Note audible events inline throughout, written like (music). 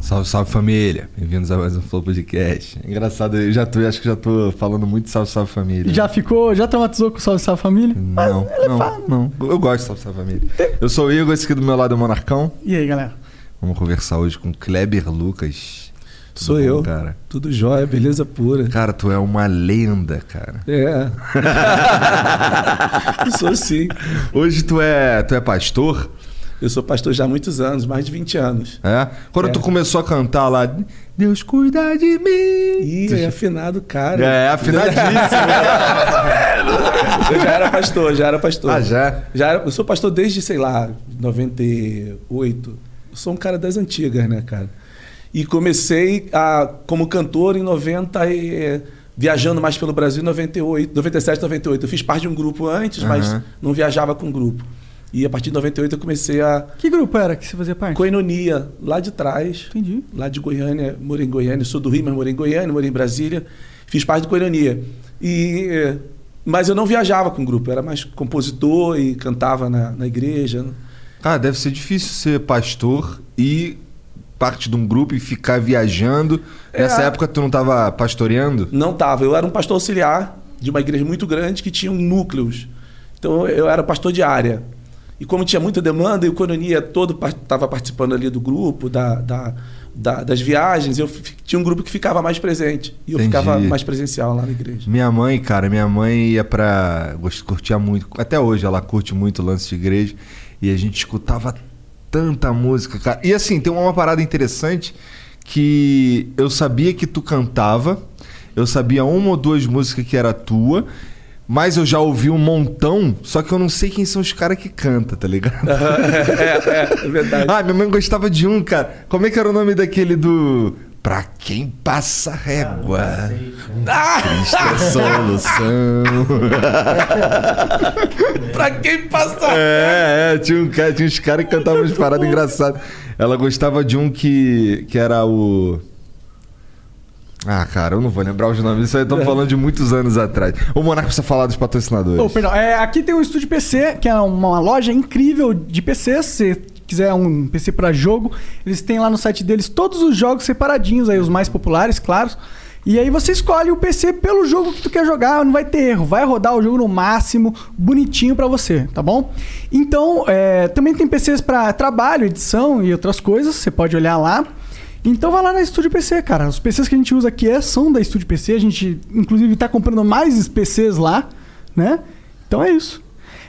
Salve, salve família. Bem-vindos a mais um Flow Podcast. Engraçado, eu já tô, acho que já tô falando muito salve, salve família. Já ficou, já traumatizou com Salve Salve Família? Não, não, fala. não. Eu gosto de salve, salve família. Eu sou o Igor, esse aqui do meu lado é o Monarcão. E aí, galera? Vamos conversar hoje com Kleber Lucas. Tudo Sou bom, eu. cara. Tudo jóia, beleza pura. Cara, tu é uma lenda, cara. É. (laughs) sou sim. Hoje tu é, tu é pastor? Eu sou pastor já há muitos anos, mais de 20 anos. É? Quando É. tu começou a cantar lá, Deus cuida de mim. Ih, é afinado, cara. É, afinadíssimo. (laughs) Eu já era pastor, já era pastor. ah, já? Já era, eu sou pastor desde, sei lá, 98. Eu sou um cara das antigas, né, cara? E comecei a, como cantor em 90 e viajando mais pelo Brasil em 98, 97, 98. Eu fiz parte de um grupo antes, mas Aham. não viajava com grupo. E a partir de 98 eu comecei a Que grupo era que você fazia parte? Coenonia, lá de trás, Entendi. lá de Goiânia, morei em Goiânia, sou do Rio, mas morei em Goiânia, morei em Brasília, fiz parte do Coenonia. E, eh, mas eu não viajava com o grupo, era mais compositor e cantava na, na igreja. Cara, deve ser difícil ser pastor e parte de um grupo e ficar viajando. É. Nessa época tu não tava pastoreando? Não tava, eu era um pastor auxiliar de uma igreja muito grande que tinha núcleos. Então eu era pastor de área. E como tinha muita demanda e o Coenonia todo estava participando ali do grupo, da, da- da- das viagens, eu tinha um grupo que ficava mais presente. E eu Entendi. ficava mais presencial lá na igreja. Minha mãe, cara, minha mãe ia pra. gost- curtia muito. Até hoje ela curte muito o lance de igreja. E a gente escutava tanta música, cara. E assim, tem uma parada interessante que eu sabia que tu cantava. Eu sabia uma ou duas músicas que era tua. Mas eu já ouvi um montão, só que eu não sei quem são os caras que cantam, tá ligado? (laughs) é, é verdade. Ah, minha mãe gostava de um, cara. Como é que era o nome daquele do. Pra quem passa régua. Cristo é solução. (laughs) pra quem passa. é, é, tinha, um cara, tinha uns caras que cantavam umas paradas engraçadas. Ela gostava de um que, que era o. Ah, cara, eu não vou lembrar os nomes. Isso aí estamos (laughs) falando de muitos anos atrás. O Monarca precisa falar dos patrocinadores. Oh, perdão. É, aqui tem o Estúdio PC, que é uma loja incrível de PCs. Se você quiser um PC para jogo, eles têm lá no site deles todos os jogos separadinhos, aí os mais populares, claro. E aí você escolhe o PC pelo jogo que tu quer jogar, não vai ter erro, vai rodar o jogo no máximo, bonitinho para você, tá bom? Então, é, também tem PCs para trabalho, edição e outras coisas, você pode olhar lá. Então vai lá na Estúdio PC, cara. Os PCs que a gente usa aqui é, são da Estúdio PC. A gente, inclusive, tá comprando mais PCs lá, né? Então é isso.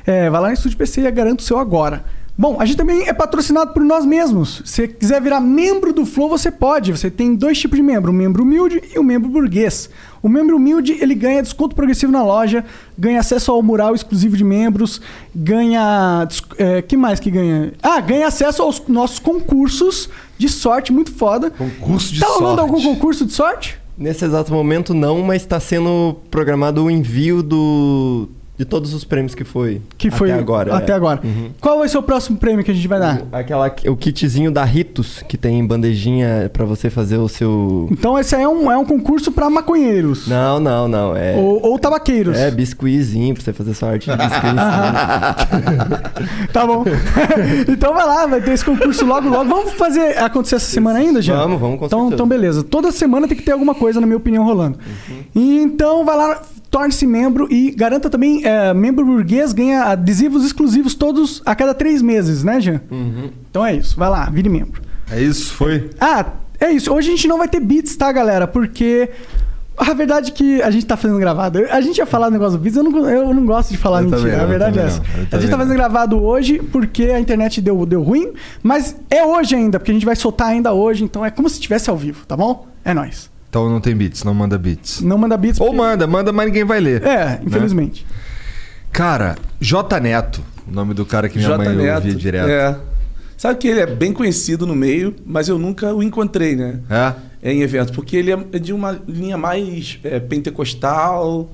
É, vai lá na Estúdio PC e garanta o seu agora. Bom, a gente também é patrocinado por nós mesmos. Se você quiser virar membro do Flow, você pode. Você tem dois tipos de membro, um membro humilde e um membro burguês. O membro humilde, ele ganha desconto progressivo na loja, ganha acesso ao mural exclusivo de membros, ganha... É, que mais que ganha? Ah, ganha acesso aos nossos concursos de sorte muito foda. Concurso de tá rolando sorte. algum concurso de sorte? Nesse exato momento não, mas está sendo programado o envio do, de todos os prêmios que foi Que foi até agora. Até é. agora. Qual vai ser o próximo prêmio que a gente vai dar? Aquela, o kitzinho da Ritos, que tem bandejinha pra você fazer o seu... Então esse aí é um, é um concurso pra maconheiros. Não, não, não. É, Ou, ou tabaqueiros. é biscuitzinho pra você fazer sua arte de (laughs) biscuit. (laughs) Tá bom. (laughs) então vai lá, vai ter esse concurso logo, logo. Vamos fazer acontecer essa semana ainda, já? Vamos, vamos, com então, certeza. então, beleza. Toda semana tem que ter alguma coisa, na minha opinião, rolando. Uhum. Então, vai lá, torne-se membro e garanta também, é, membro burguês ganha adesivos exclusivos todos a cada três meses, né, Jean? Uhum. Então é isso, vai lá, vire membro. É isso, foi? Ah, é isso. Hoje a gente não vai ter beats, tá, galera? Porque a verdade é que a gente tá fazendo gravado. A gente ia falar do negócio do beats, eu não, eu não gosto de falar Eu mentira. também a verdade é essa. a gente tá fazendo não. gravado hoje porque a internet deu, deu ruim, mas é hoje ainda, porque a gente vai soltar ainda hoje, então é como se estivesse ao vivo, tá bom? É nóis. Então não tem beats, não manda beats. Não manda beats. Ou porque- manda, manda, mas ninguém vai ler. É, infelizmente. Cara, J Neto, o nome do cara que minha J mãe Neto. ouvia direto. É. Sabe que ele é bem conhecido no meio, mas eu nunca o encontrei, né? É? Em eventos, porque ele é de uma linha mais é, pentecostal.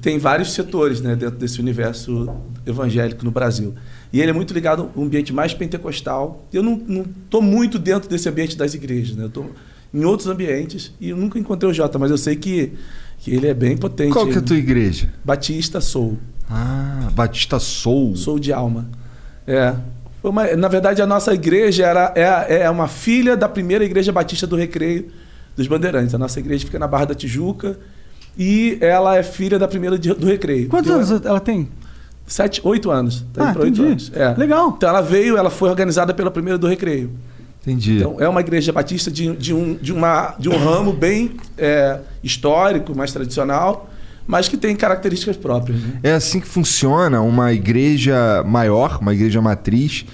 Tem vários setores né, dentro desse universo evangélico no Brasil. E ele é muito ligado ao ambiente mais pentecostal. Eu não estou muito dentro desse ambiente das igrejas, né? Eu estou em outros ambientes e eu nunca encontrei o Jota, mas eu sei que, que ele é bem potente. Qual que é a tua igreja? Batista Sou. Ah, Batista Soul. Sou de alma. É. Uma- na verdade, a nossa igreja era, é, é uma filha da primeira igreja batista do Recreio dos Bandeirantes. A nossa igreja fica na Barra da Tijuca e ela é filha da primeira de- do Recreio. Quantos Então, anos ela tem? Sete, oito anos. Tá Ah, oito anos. É. Legal. Então ela veio, ela foi organizada pela primeira do Recreio. Entendi. Então é uma igreja batista de, de um, de, uma, de um ramo bem é, histórico, mais tradicional, mas que tem características próprias. Né? É assim que funciona uma igreja maior, uma igreja matriz.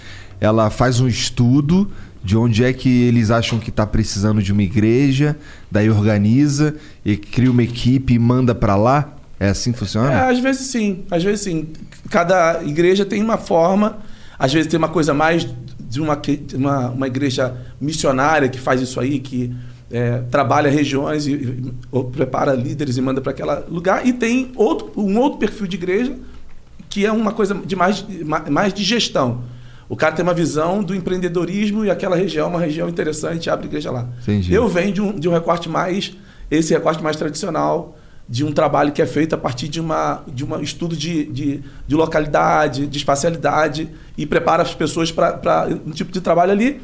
Ela faz um estudo de onde é que eles acham que está precisando de uma igreja, daí organiza e cria uma equipe e manda para lá. É assim que É, funciona? às vezes sim, às vezes sim. Cada igreja tem uma forma, às vezes tem uma coisa mais de uma, uma, uma igreja missionária que faz isso aí, que é, trabalha regiões e, e- ou prepara líderes e manda para aquele lugar. E tem outro, um outro perfil de igreja que é uma coisa de mais, ma- mais de gestão. O cara tem uma visão do empreendedorismo e aquela região é uma região interessante, abre igreja lá. Entendi. Eu venho de um, de um recorte mais, esse recorte mais tradicional, de um trabalho que é feito a partir de uma de um estudo de, de, de localidade, de espacialidade e prepara as pessoas para um tipo de trabalho ali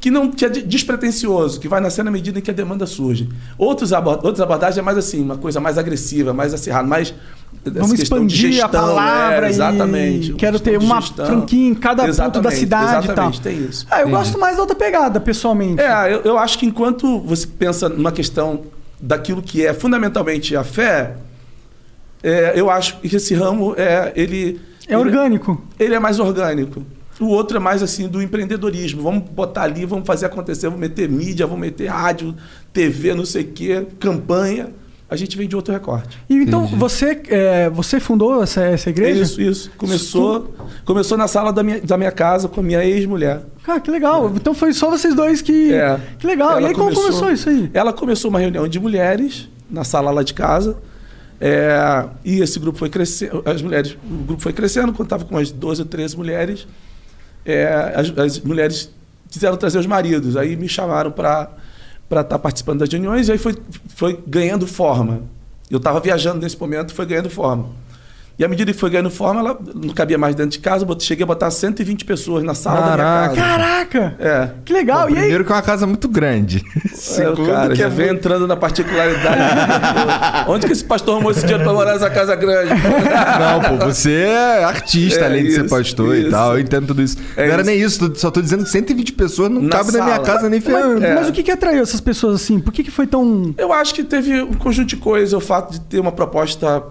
que não que é de- despretensioso, que vai nascer na medida em que a demanda surge. Outros abord, outras abordagens é mais assim, uma coisa mais agressiva, mais acirrada, mais Vamos expandir a gestão, palavra é, e exatamente. quero ter uma gestão. franquia em cada ponto da Exatamente, cidade e tal. exatamente, tem isso. Ah, eu gosto mais da outra pegada, pessoalmente. É, eu, eu acho que enquanto você pensa numa questão daquilo que é fundamentalmente a fé, é, eu acho que esse ramo é ele É orgânico. ele é mais orgânico. O outro é mais assim do empreendedorismo. Vamos botar ali, vamos fazer acontecer, vamos meter mídia, vamos meter rádio, TV, não sei o quê, campanha. A gente vem de outro recorte. E então, Entendi. você, é, você fundou essa, essa igreja? Isso, isso. Começou, começou na sala da minha, da minha casa com a minha ex-mulher. Cara, que legal. Então foi só vocês dois que. É. Que legal. Ela e aí, como começou isso aí? Ela começou uma reunião de mulheres na sala lá de casa. É, e esse grupo foi crescendo. As mulheres, o grupo foi crescendo, quando estava com umas 12 ou 13 mulheres. É, as, as mulheres quiseram trazer os maridos. Aí me chamaram para estar participando das reuniões. E aí foi, foi ganhando forma. Eu estava viajando nesse momento, foi ganhando forma. E à medida que foi ganhando forma, ela não cabia mais dentro de casa. eu Cheguei a botar 120 pessoas na sala Caraca. da minha casa. Caraca! É. Que legal. Bom, e aí? primeiro que é uma casa muito grande. É, Segundo cara, que já é vem muito- entrando na particularidade. Onde que esse pastor arrumou esse dinheiro pra morar nessa casa grande? Não, pô, você é artista, É além de ser isso, pastor e isso. tal. Eu entendo tudo isso. É não era isso. nem isso, só tô dizendo que 120 pessoas não Na cabe na minha sala. casa nem ferrando. É. Mas o que, que atraiu essas pessoas assim? Por que, que foi tão. Eu acho que teve um conjunto de coisas. O fato de ter uma proposta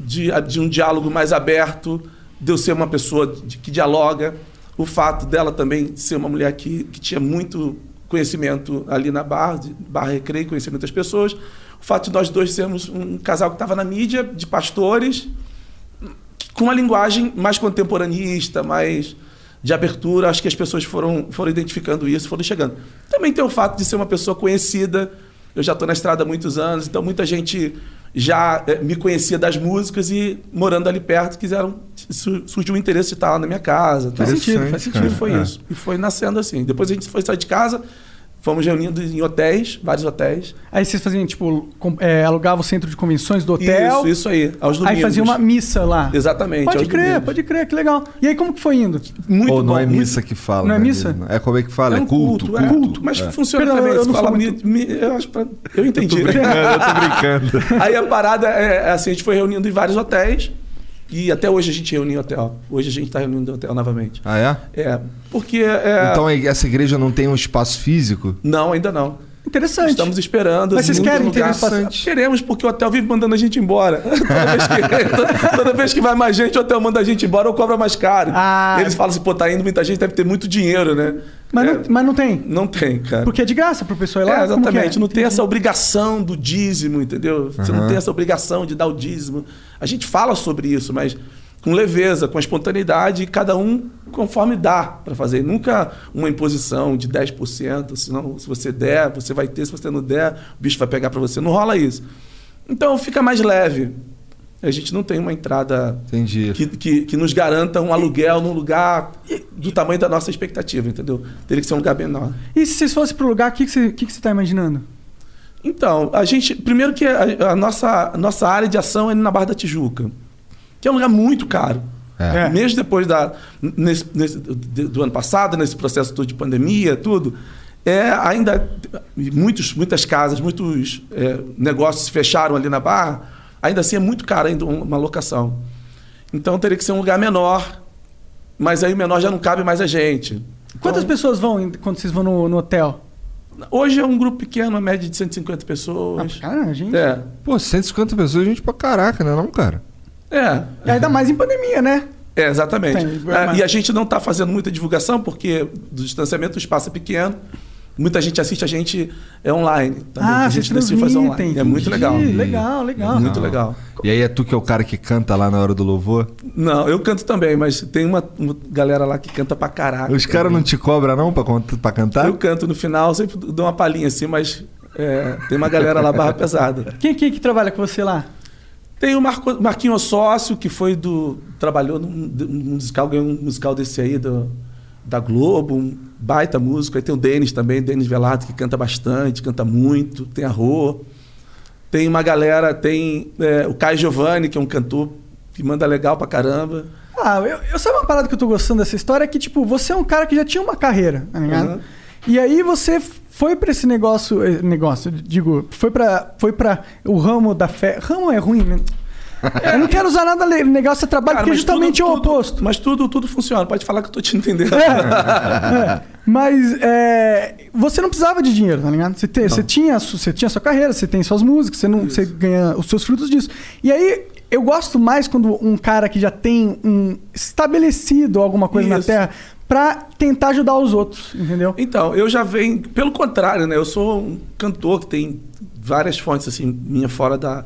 de, de um diálogo mais aberto, de eu ser uma pessoa de- que dialoga. O fato dela também ser uma mulher que, que tinha muito conhecimento ali na Barra, de Barra Recreio, conhecimento das pessoas. O fato de nós dois sermos um casal que estava na mídia, de pastores, com uma linguagem mais contemporaneista, mais de abertura. Acho que as pessoas foram, foram identificando isso, foram chegando. Também tem o fato de ser uma pessoa conhecida. Eu já estou na estrada há muitos anos, então muita gente já eh, me conhecia das músicas e morando ali perto quiseram su- surgiu o interesse de estar lá na minha casa. Faz sentido, faz sentido. E foi É. isso. E foi nascendo assim. Depois a gente foi sair de casa, fomos reunindo em hotéis, vários hotéis. Aí vocês faziam, tipo, com- é, alugavam o centro de convenções do hotel. Isso, isso aí. Aos domingos. Aí fazia uma missa lá. Exatamente. Pode aos crer, domingos. pode crer, que legal. E aí, como que foi indo? Muito Ou não bom, é muito- missa que fala. Não é né? missa? É como é que fala? É É, um culto. culto, é culto, mas funciona Perdão, também. eu não fala muito- mi- mi- eu acho pra- eu entendi. Eu tô brincando. (laughs) Aí a parada é é assim, a gente foi reunindo em vários hotéis e até hoje a gente reúne em hotel. Hoje a gente está reunindo hotel novamente. Ah, é? É, porque é, Então essa igreja não tem um espaço físico? não, ainda não. Interessante. Estamos esperando. Mas vocês querem lugar. espaço? Queremos, porque o hotel vive mandando a gente embora. (laughs) toda, vez que, toda, (laughs) toda vez que vai mais gente, o hotel manda a gente embora ou cobra mais caro. Ah. Eles falam assim, pô, tá indo muita gente, deve ter muito dinheiro, né? Mas, É, não, mas não tem. não tem, cara. Porque é de graça pro pessoal ir lá? É, que exatamente. é? Não tem essa obrigação do dízimo, entendeu? Você não tem essa obrigação de dar o dízimo. A gente fala sobre isso, mas com leveza, com espontaneidade, e cada um conforme dá para fazer. Nunca uma imposição de 10%, senão se você der, você vai ter, se você não der, o bicho vai pegar para você. Não rola isso. Então fica mais leve. A gente não tem uma entrada Entendi. que, que, que nos garanta um aluguel num lugar do tamanho da nossa expectativa, entendeu? Teria que ser um lugar menor. E se vocês fossem pro lugar, o que, que, você, o que, que você tá imaginando? Então, a gente. Primeiro que a, a nossa, a nossa área de ação é na Barra da Tijuca, que é um lugar muito caro. É. Mesmo depois da, nesse, nesse- do do ano passado, nesse processo todo de pandemia, tudo, é ainda muitos, muitas casas, muitos é, negócios se fecharam ali na Barra, ainda assim é muito caro ainda uma locação. Então teria que ser um lugar menor, mas aí o menor já não cabe mais a gente. Então, Quantas pessoas vão quando vocês vão no, no hotel? Hoje é um grupo pequeno, uma média de 150 Ah, pessoas. cara, gente. É. Pô, 150 pessoas, gente pra caraca, né não, cara? É. E ainda mais em pandemia, né? É, exatamente. Tem, É, mas- e a gente não está fazendo muita divulgação, porque do distanciamento o espaço é pequeno. Muita gente assiste a gente é online. Também. ah, a gente decidiu fazer online. É muito entendi. legal. Legal, legal. É muito legal. E aí é tu que é o cara que canta lá na hora do louvor? Não, eu canto também, mas tem uma, uma galera lá que canta pra caraca. Os caras não te cobram não pra, pra cantar? Eu canto no final, sempre dou uma palhinha assim, mas é, tem uma galera lá barra pesada. (laughs) Quem, quem que trabalha com você lá? Tem o Marco, Marquinho Sócio, que foi do. trabalhou num, num musical, ganhou um musical desse aí do, da Globo, um baita músico. Aí tem o Denis também, Denis Velardo, que canta bastante, canta muito. Tem a Rô. Tem uma galera, tem é, o Caio Giovanni, que é um cantor que manda legal pra caramba. Ah, eu, eu sabe uma parada que eu tô gostando dessa história? É que, tipo, você é um cara que já tinha uma carreira, tá ligado? Uhum. E aí você foi pra esse negócio, eh, negócio, digo, foi pra, foi pra o ramo da fé. Ramo é ruim, né? (laughs) Eu não quero usar nada le- negócio de trabalho, Cara, porque justamente tudo- é o tudo- oposto. Mas tudo, tudo funciona. Pode falar que eu tô te entendendo. É, mas é, você não precisava de dinheiro, tá ligado? Você, te- você tinha, você tinha sua carreira, você tem suas músicas, você, não, você ganha os seus frutos disso. E aí, eu gosto mais quando um cara que já tem um estabelecido alguma coisa na Isso. Terra pra tentar ajudar os outros, entendeu? Então, eu já venho, pelo contrário, né? Eu sou um cantor que tem várias fontes, assim, minha fora da.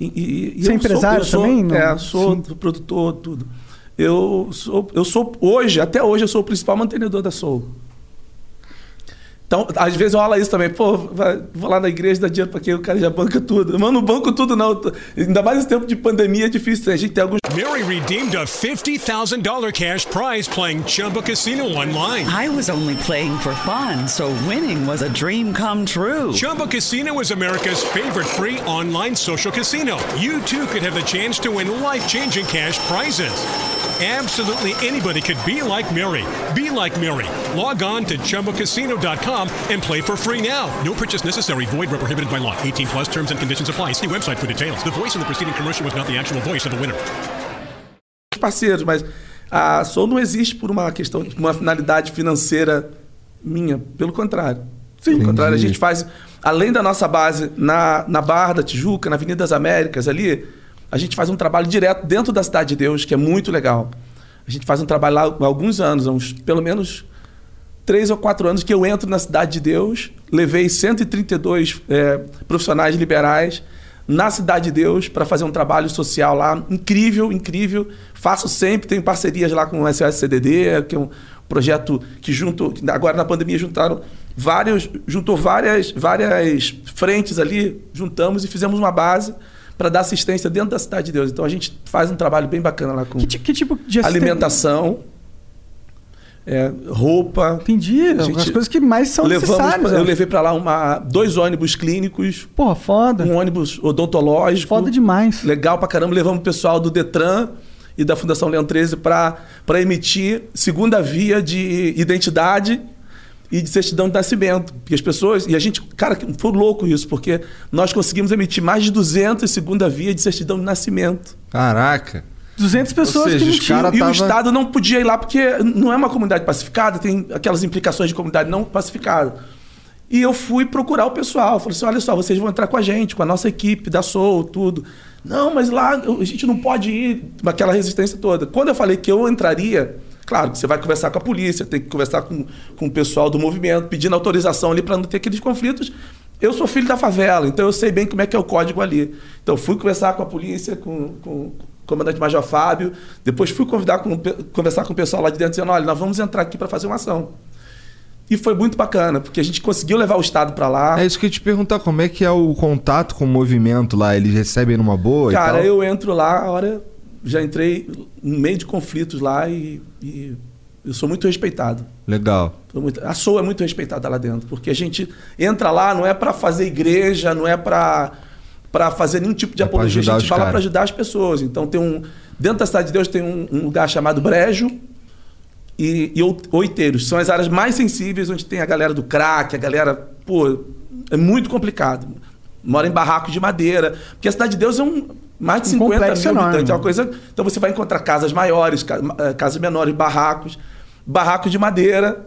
E, e- Você é empresário sou, também? Sou, Não? é, sou Sim. produtor, tudo. Eu sou, eu sou, hoje, até hoje, eu sou o principal mantenedor da Soul. Então, às vezes rola isso também. Pô, vai- vou lá na igreja, dá dinheiro pra quem o cara já banca tudo. Mano, não banco tudo, não. Ainda mais nesse tempo de pandemia é difícil. A gente tem alguns Mary redeemed a $50,000 cash prize playing Chumba Casino online. I was only playing for fun, so winning was a dream come true. Chumba Casino is America's favorite free online social casino. You too could have the chance to win life changing cash prizes. Absolutely anybody could be like Mary. Be like Mary. Log on to chumbacasino.com and play for free now. No purchase necessary. Void where prohibited by law. 18 plus terms and conditions apply. See website for details. The voice in the preceding commercial was not the actual voice of the winner. parceiros, mas a Soul não existe por uma questão, uma finalidade financeira minha. Pelo contrário. Pelo contrário, a gente faz, além da nossa base na, na Barra da Tijuca, na Avenida das Américas ali, a gente faz um trabalho direto dentro da Cidade de Deus, que é muito legal. A gente faz um trabalho lá há alguns anos, uns pelo menos três ou quatro anos que eu entro na Cidade de Deus, levei 132 é, profissionais liberais na Cidade de Deus para fazer um trabalho social lá incrível, incrível. Faço sempre, tenho parcerias lá com o SOS CDD, que é um projeto que junto agora na pandemia juntaram vários, juntou várias várias frentes ali, juntamos e fizemos uma base para dar assistência dentro da Cidade de Deus. Então a gente faz um trabalho bem bacana lá com Que, que tipo de alimentação, é, roupa. Entendi, as coisas que mais são Levamos, necessárias. eu né? levei para lá uma, dois ônibus clínicos, Porra, foda. um ônibus odontológico. Foda demais. Legal pra caramba. Levamos o pessoal do Detran e da Fundação Leão 13 para emitir segunda via de identidade e de certidão de nascimento. Porque as pessoas. E a gente. Cara, foi louco isso, porque nós conseguimos emitir mais de 200 segunda via de certidão de nascimento. Caraca. 200 pessoas seja, que tinham. cara e tava- o Estado não podia ir lá porque não é uma comunidade pacificada, tem aquelas implicações de comunidade não pacificada. E eu fui procurar o pessoal. Falei assim: olha só, vocês vão entrar com a gente, com a nossa equipe da Soul, tudo. Não, mas lá a gente não pode ir, aquela resistência toda. Quando eu falei que eu entraria, claro que você vai conversar com a polícia, tem que conversar com, com o pessoal do movimento, pedindo autorização ali para não ter aqueles conflitos. Eu sou filho da favela, então eu sei bem como é que é o código ali. Então fui conversar com a polícia, com, com, comandante Major Fábio. Depois fui convidar com, conversar com o pessoal lá de dentro, dizendo: olha, nós vamos entrar aqui para fazer uma ação. E foi muito bacana, porque a gente conseguiu levar o Estado para lá. É isso que eu ia te perguntar, como é que é o contato com o movimento lá? Eles recebem numa boa Cara, eu entro lá, a hora já entrei no meio de conflitos lá e, e eu sou muito respeitado. Legal. Sou muito- a SOA é muito respeitada lá dentro, porque a gente entra lá não é para fazer igreja, não é para para fazer nenhum tipo de É apologia, a gente fala para ajudar as pessoas. Então tem um dentro da cidade de Deus tem um, um lugar chamado Brejo e, e Oi- Oiteiros, são as áreas mais sensíveis onde tem a galera do crack, a galera, pô, é muito complicado. Mora em barracos de madeira, porque a cidade de Deus é um mais de Um 50 complexo mil enorme. habitantes, é uma coisa. Então você vai encontrar casas maiores, eh, casas menores, barracos, barracos de madeira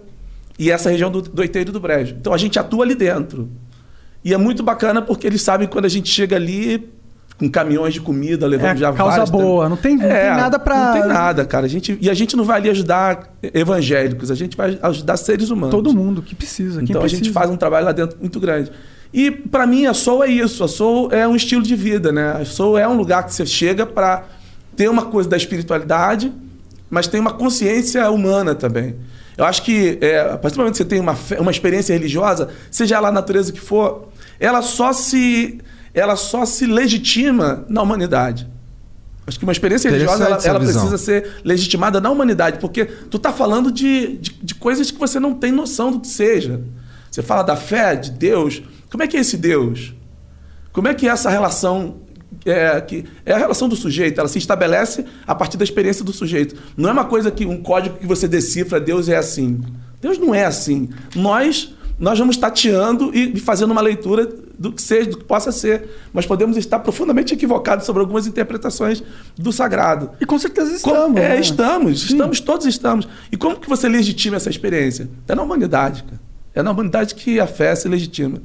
e essa região do, do Oiteiro e do Brejo. Então a gente atua ali dentro. E é muito bacana porque eles sabem quando a gente chega ali com caminhões de comida, levando É, já causa várias... boa, não tem- não tem nada pra- Não tem nada, cara. A gente, e a gente não vai ali ajudar evangélicos, a gente vai ajudar seres humanos. Todo mundo que precisa. Então a precisa. gente faz um trabalho lá dentro muito grande. E para mim a Soul é isso. A Soul é um estilo de vida, né? A Soul é um lugar que você chega para ter uma coisa da espiritualidade, mas tem uma consciência humana também. Eu acho que é, a partir do momento que você tem uma, fé- uma experiência religiosa, seja ela a natureza que for, ela só se ela só se legitima na humanidade. Acho que uma experiência religiosa ela, ela precisa ser legitimada na humanidade, porque tu tá falando de, de, de coisas que você não tem noção do que seja. Você fala da fé, de Deus. Como é que é esse Deus? Como é que é essa relação? É, que é a relação do sujeito, ela se estabelece a partir da experiência do sujeito. Não é uma coisa que um código que você decifra, Deus é assim. Deus não é assim. Nós nós vamos tateando e fazendo uma leitura do que seja, do que possa ser. Mas podemos estar profundamente equivocados sobre algumas interpretações do sagrado. E com certeza estamos. é, né? estamos, Sim. estamos, todos estamos. E como que você legitima essa experiência? É na humanidade, cara. É na humanidade que a fé se legitima.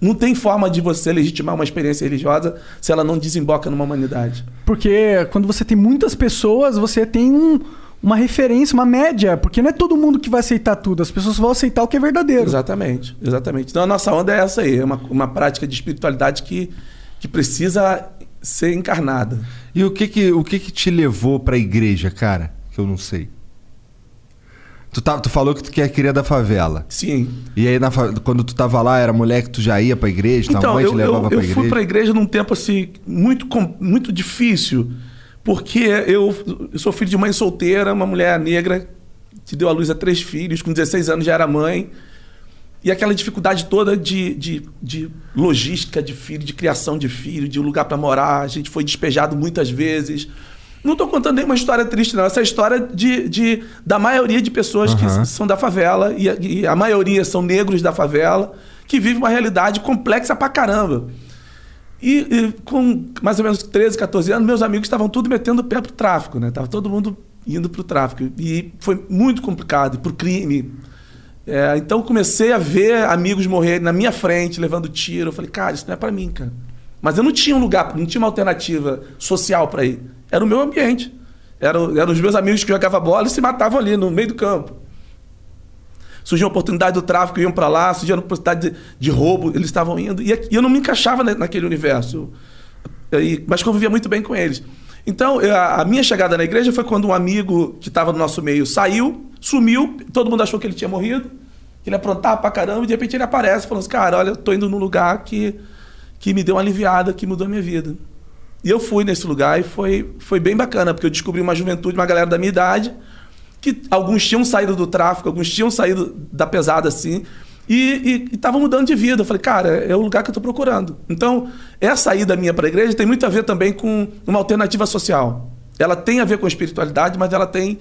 Não tem forma de você legitimar uma experiência religiosa se ela não desemboca numa humanidade. Porque quando você tem muitas pessoas, você tem um- uma referência, uma média. Porque não é todo mundo que vai aceitar tudo. As pessoas vão aceitar o que é verdadeiro. Exatamente, exatamente. Então a nossa onda é essa aí, é uma, uma prática de espiritualidade que, que precisa ser encarnada. E o que que, o que que te levou pra igreja, cara? Que eu não sei. Tu, tá, tu falou que tu que é cria da favela. Sim. E aí, na quando tu tava lá, era mulher que tu já ia pra igreja? tua Então, mãe te eu, levava eu, pra eu igreja? fui para a igreja num tempo assim muito, muito difícil, porque eu, eu sou filho de mãe solteira, uma mulher negra que deu à luz a três filhos, com 16 anos já era mãe. E aquela dificuldade toda de, de, de logística de filho, de criação de filho, de lugar para morar. A gente foi despejado muitas vezes. Não estou contando nenhuma história triste, não. Essa é a história de, de, da maioria de pessoas Aham. que são da favela, e a, e a maioria são negros da favela, que vivem uma realidade complexa pra caramba. E, e com mais ou menos 13, 14 anos, meus amigos estavam tudo metendo o pé pro tráfico, né? Tava todo mundo indo pro tráfico. E foi muito complicado, pro crime. É, então comecei a ver amigos morrerem na minha frente, levando tiro. Eu falei, cara, isso não é pra mim, cara. Mas eu não tinha um lugar, não tinha uma alternativa social pra ir. Era o meu ambiente. Eram, eram os meus amigos que jogavam bola e se matavam ali no meio do campo. Surgiu a oportunidade do tráfico, iam para lá, surgiu a oportunidade de, de roubo, eles estavam indo. E, e eu não me encaixava na- naquele universo. E- mas convivia muito bem com eles. Então, a, a minha chegada na igreja foi quando um amigo que estava no nosso meio saiu, sumiu, todo mundo achou que ele tinha morrido, que ele aprontava pra caramba, e de repente ele aparece falando assim, cara, olha, eu tô indo num lugar que, que me deu uma aliviada, que mudou a minha vida. E eu fui nesse lugar e foi, foi bem bacana, porque eu descobri uma juventude, uma galera da minha idade, que alguns tinham saído do tráfico, alguns tinham saído da pesada assim, e estavam mudando de vida. Eu falei, cara, é o lugar que eu estou procurando. Então, essa ida minha para a igreja tem muito a ver também com uma alternativa social. Ela tem a ver com espiritualidade, mas ela tem,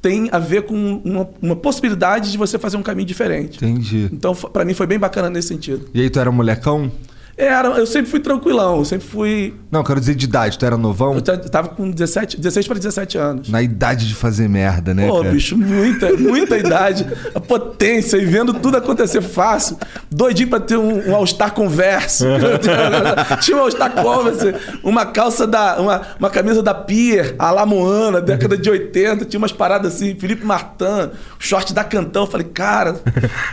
tem a ver com uma, uma possibilidade de você fazer um caminho diferente. Entendi. Então, para mim, foi bem bacana nesse sentido. E aí, tu era molecão? Era, eu sempre fui tranquilão, eu sempre fui. Não, quero dizer de idade. Tu era novão? Eu ta- tava com 17, 16 para 17 anos. Na idade de fazer merda, né, Pô, cara? bicho, muita, muita idade, a potência e vendo tudo acontecer fácil. Doidinho pra ter um, um All-Star Converse. (laughs) Tinha um All-Star Converse, uma calça da. Uma, uma camisa da Pier, a La Moana, década de 80. Tinha umas paradas assim, Felipe Martin, short da Cantão. Eu Falei, cara.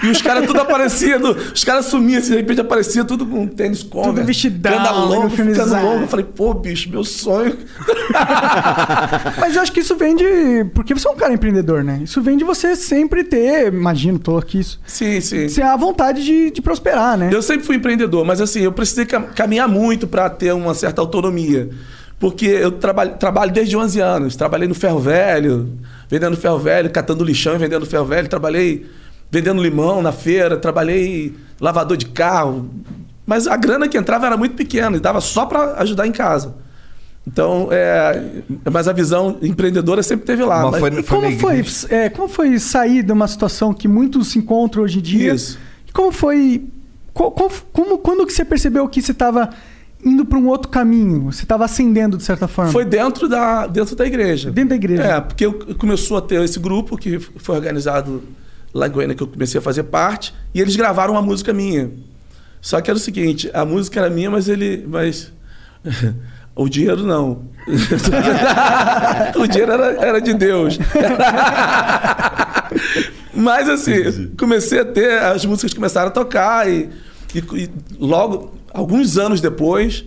E os caras tudo apareciam, os caras sumiam, assim, de repente aparecia tudo com tênis tênis, Converse. Tudo vestidão, Canda longo, ficando longo. Eu falei, pô, bicho, meu sonho. (laughs) Mas eu acho que isso vem de. Porque você é um cara empreendedor, né? Isso vem de você sempre ter, imagino, tô aqui isso. Sim, sim. Você a vontade de, de prosperar, né? Eu sempre fui empreendedor, mas assim, eu precisei cam- caminhar muito para ter uma certa autonomia. Porque eu trabalho, trabalho desde 11 anos. Trabalhei no ferro velho, vendendo ferro velho, catando lixão e vendendo ferro velho. Trabalhei vendendo limão na feira, trabalhei lavador de carro. Mas a grana que entrava era muito pequena e dava só para ajudar em casa. Então, é, mas a visão empreendedora sempre teve lá. Mas Mas- foi- E como na foi, igreja. é, como foi sair de uma situação que muitos se encontram hoje em dia? Isso. E Como foi. co- co- como, quando que você percebeu que você estava indo para um outro caminho? Você estava ascendendo de certa forma? Foi dentro da, dentro da igreja. Dentro da igreja. É, porque eu começou a ter esse grupo que foi organizado lá em Goiânia, que eu comecei a fazer parte, e eles gravaram uma música minha. Só que era o seguinte, a música era minha, mas ele. Mas. (laughs) o dinheiro não. (laughs) o dinheiro era, era de Deus. (laughs) Mas assim, comecei a ter, as músicas começaram a tocar e, e- e logo, alguns anos depois,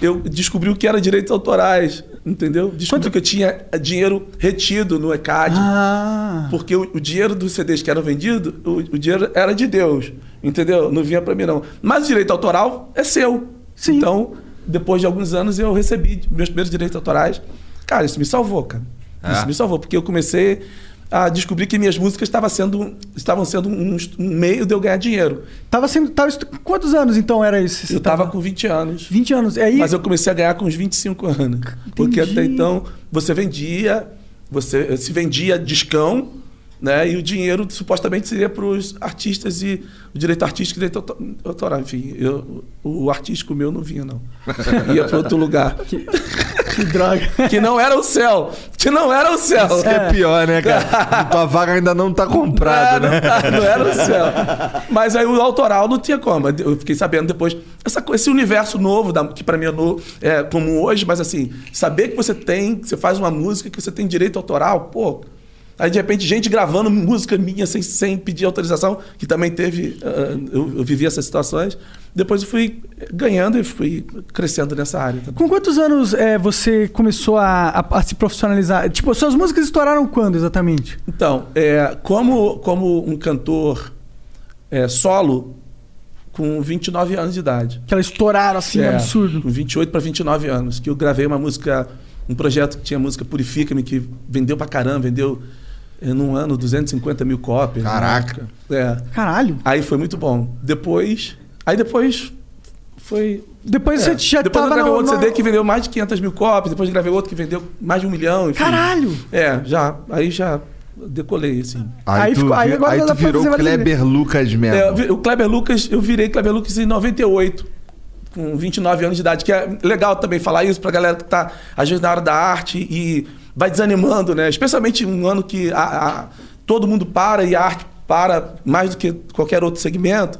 eu descobri o que era direitos autorais, entendeu? Descobri que eu tinha dinheiro retido no ECAD. Ah. Porque o, o dinheiro dos CDs que eram vendidos, o, o dinheiro era de Deus, entendeu? Não vinha pra mim, não. Mas o direito autoral é seu. Sim. Então, depois de alguns anos, eu recebi meus primeiros direitos autorais. Cara, isso me salvou, cara. É? Isso me salvou, porque eu comecei a descobrir que minhas músicas estavam sendo, estavam sendo um, um meio de eu ganhar dinheiro. Tava sendo. Tava Quantos anos então era isso? Eu tava com 20 anos. 20 anos. É aí. Mas eu comecei a ganhar com uns 25 anos. Porque até Entendi. então você vendia, você se vendia discão, né? E o dinheiro supostamente seria para os artistas e o direito artístico e direito auto- autoral. Enfim, eu, o artístico meu não vinha, não. (laughs) Ia para outro lugar. Que droga. (laughs) Que não era o céu. Que não era o céu. Isso que é pior, né, cara? (laughs) Tua vaga ainda não tá comprada, É, né? não, tá, não era o céu. Mas aí o autoral não tinha como. Eu fiquei sabendo depois. Essa, esse universo novo, da- que pra mim é, novo, é comum hoje, mas assim, saber que você tem, que você faz uma música, que você tem direito autoral, pô. Aí, de repente, gente gravando música minha sem, sem pedir autorização, que também teve. ah, eu, eu vivi essas situações. Depois eu fui ganhando e fui crescendo nessa área também. Com quantos anos é, você começou a, a- a se profissionalizar? Tipo, suas músicas estouraram quando exatamente? Então, é, como, como um cantor é, solo, com 29 anos de idade. Que elas estouraram assim, É, absurdo. Com 28 para 29 anos. Que eu gravei uma música, um projeto que tinha música Purifica-me, que vendeu pra caramba, vendeu num ano 250 mil cópias. na Caraca. É. Caralho. Aí foi muito bom. Depois. Aí depois foi. Depois é. você já depois eu tava gravei no- outro no- CD que vendeu mais de 500 mil cópias, depois gravei outro que vendeu mais de um milhão. Enfim. Caralho! É, já. Aí já decolei, assim. Aí, Aí tu, ficou- aí agora aí tu pra virou Kleber Lucas mesmo. É, eu o Kleber Lucas, eu virei Kleber Lucas em 98, com 29 anos de idade, que é legal também falar isso pra galera que tá, às vezes, na área da arte e vai desanimando, né? Especialmente um ano que a- a- todo mundo para e a arte para mais do que qualquer outro segmento.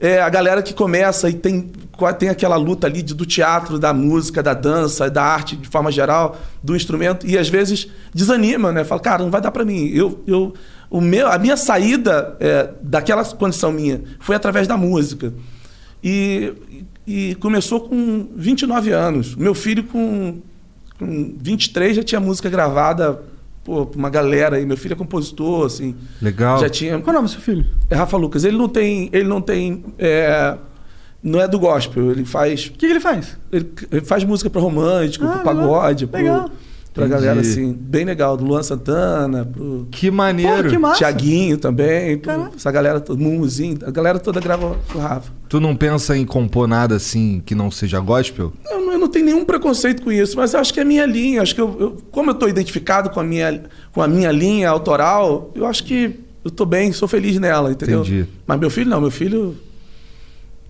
É a galera que começa e tem, tem aquela luta ali de- do teatro, da música, da dança, da arte de forma geral, do instrumento, e às vezes desanima, né? Fala, cara, não vai dar pra mim. Eu, eu, o meu, a minha saída é, daquela condição minha foi através da música. E, e começou com 29 anos. Meu filho, com, com 23, já tinha música gravada pô, pra uma galera aí. Meu filho é compositor, assim. Legal. Já tinha. Qual é o nome do seu filho? É Rafa Lucas. Ele não tem. Ele não tem. é, não é do gospel. Ele faz. O que, que ele faz? Ele, ele faz música para romântico, Ah, pro pagode, legal. Legal. pro, pra Entendi. galera assim. Bem legal. Do Luan Santana, pro Que maneiro. Pô, que massa. Tiaguinho também. Pro, essa galera toda. Mumuzinho. A galera toda grava com o Rafa. Tu não pensa em compor nada assim que não seja gospel? Eu, não- eu não tenho nenhum preconceito com isso, mas eu acho que é a minha linha. Acho que eu, eu- como eu estou identificado com a, minha, com a minha linha autoral, eu acho que eu estou bem, sou feliz nela, entendeu? Entendi. Mas meu filho não, meu filho.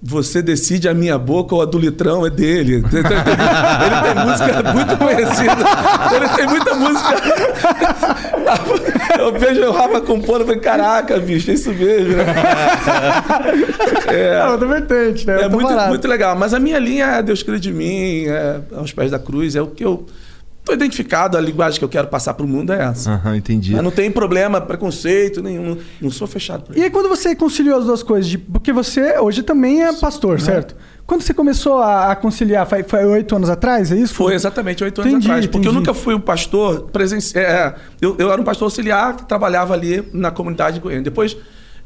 Você decide a minha boca ou a do litrão é dele. Ele tem, música muito conhecida. Ele tem muita música. Eu vejo o Rafa compondo e falei, caraca, bicho, é isso mesmo. né?" É, outra vertente, né? É muito, muito legal. Mas a minha linha é Deus crê de mim, é aos pés da cruz, é o que eu Tô identificado, a linguagem que eu quero passar pro mundo é essa. Aham, entendi. Mas não tem problema, preconceito nenhum. Não, sou fechado E aí, quando você conciliou as duas coisas, de- porque você hoje também é pastor, certo? Quando você começou a, a conciliar, foi, oito anos atrás, é isso? Foi exatamente oito anos Entendi, atrás. Porque eu entendi. nunca fui um pastor presencial. eu, eu era um pastor auxiliar que trabalhava ali na comunidade de Goiânia. Depois,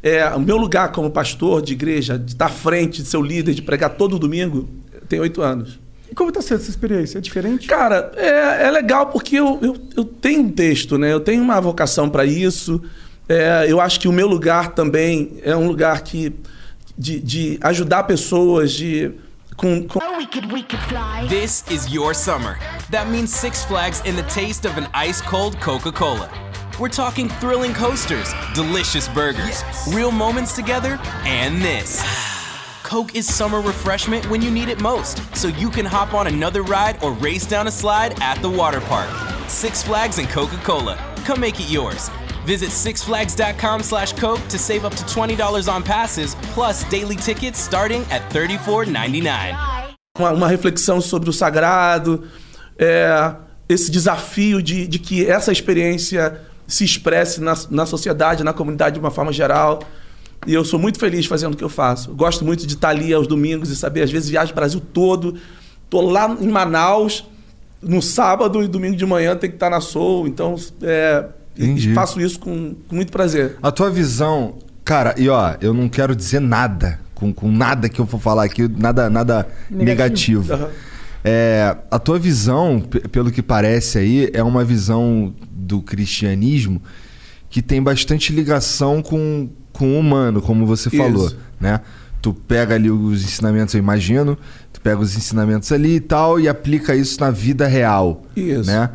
é, o meu lugar como pastor de igreja, de estar à frente, de ser o líder, de pregar todo domingo, tem oito anos. E como está sendo essa experiência? É diferente? Cara, é, é legal porque eu, eu, eu tenho um texto, né? Eu tenho uma vocação para isso. É, eu acho que o meu lugar também é um lugar que de, de ajudar pessoas, de com, com Oh, we could, we could fly. This is your summer. That means Six Flags and the taste of an ice cold Coca Cola. We're talking thrilling coasters, delicious burgers, real moments together, and this. Coke is summer refreshment when you need it most, so you can hop on another ride or race down a slide at the water park. Six Flags and Coca Cola. Come make it yours. Visit sixflags.com slash Coke to save up to $20 on passes, plus daily tickets starting at $34.99. uma, uma reflexão sobre o sagrado, é, esse desafio de, de que essa experiência se expresse na, na sociedade, na comunidade de uma forma geral. E eu sou muito feliz fazendo o que eu faço. Eu gosto muito de estar ali aos domingos e saber, às vezes viajo o Brasil todo. Tô lá em Manaus, no sábado e domingo de manhã tem que estar na Soul. Então, é, faço isso com, com muito prazer. A tua visão, cara, e ó, eu não quero dizer nada com, com nada que eu for falar aqui, nada, nada negativo. Negativo. Aham. É, a tua visão, pelo que parece aí, é uma visão do cristianismo que tem bastante ligação com, com o humano, como você Isso. falou, né? Tu pega ali os ensinamentos, eu imagino, tu pega os ensinamentos ali e tal e aplica isso na vida real, Isso. né?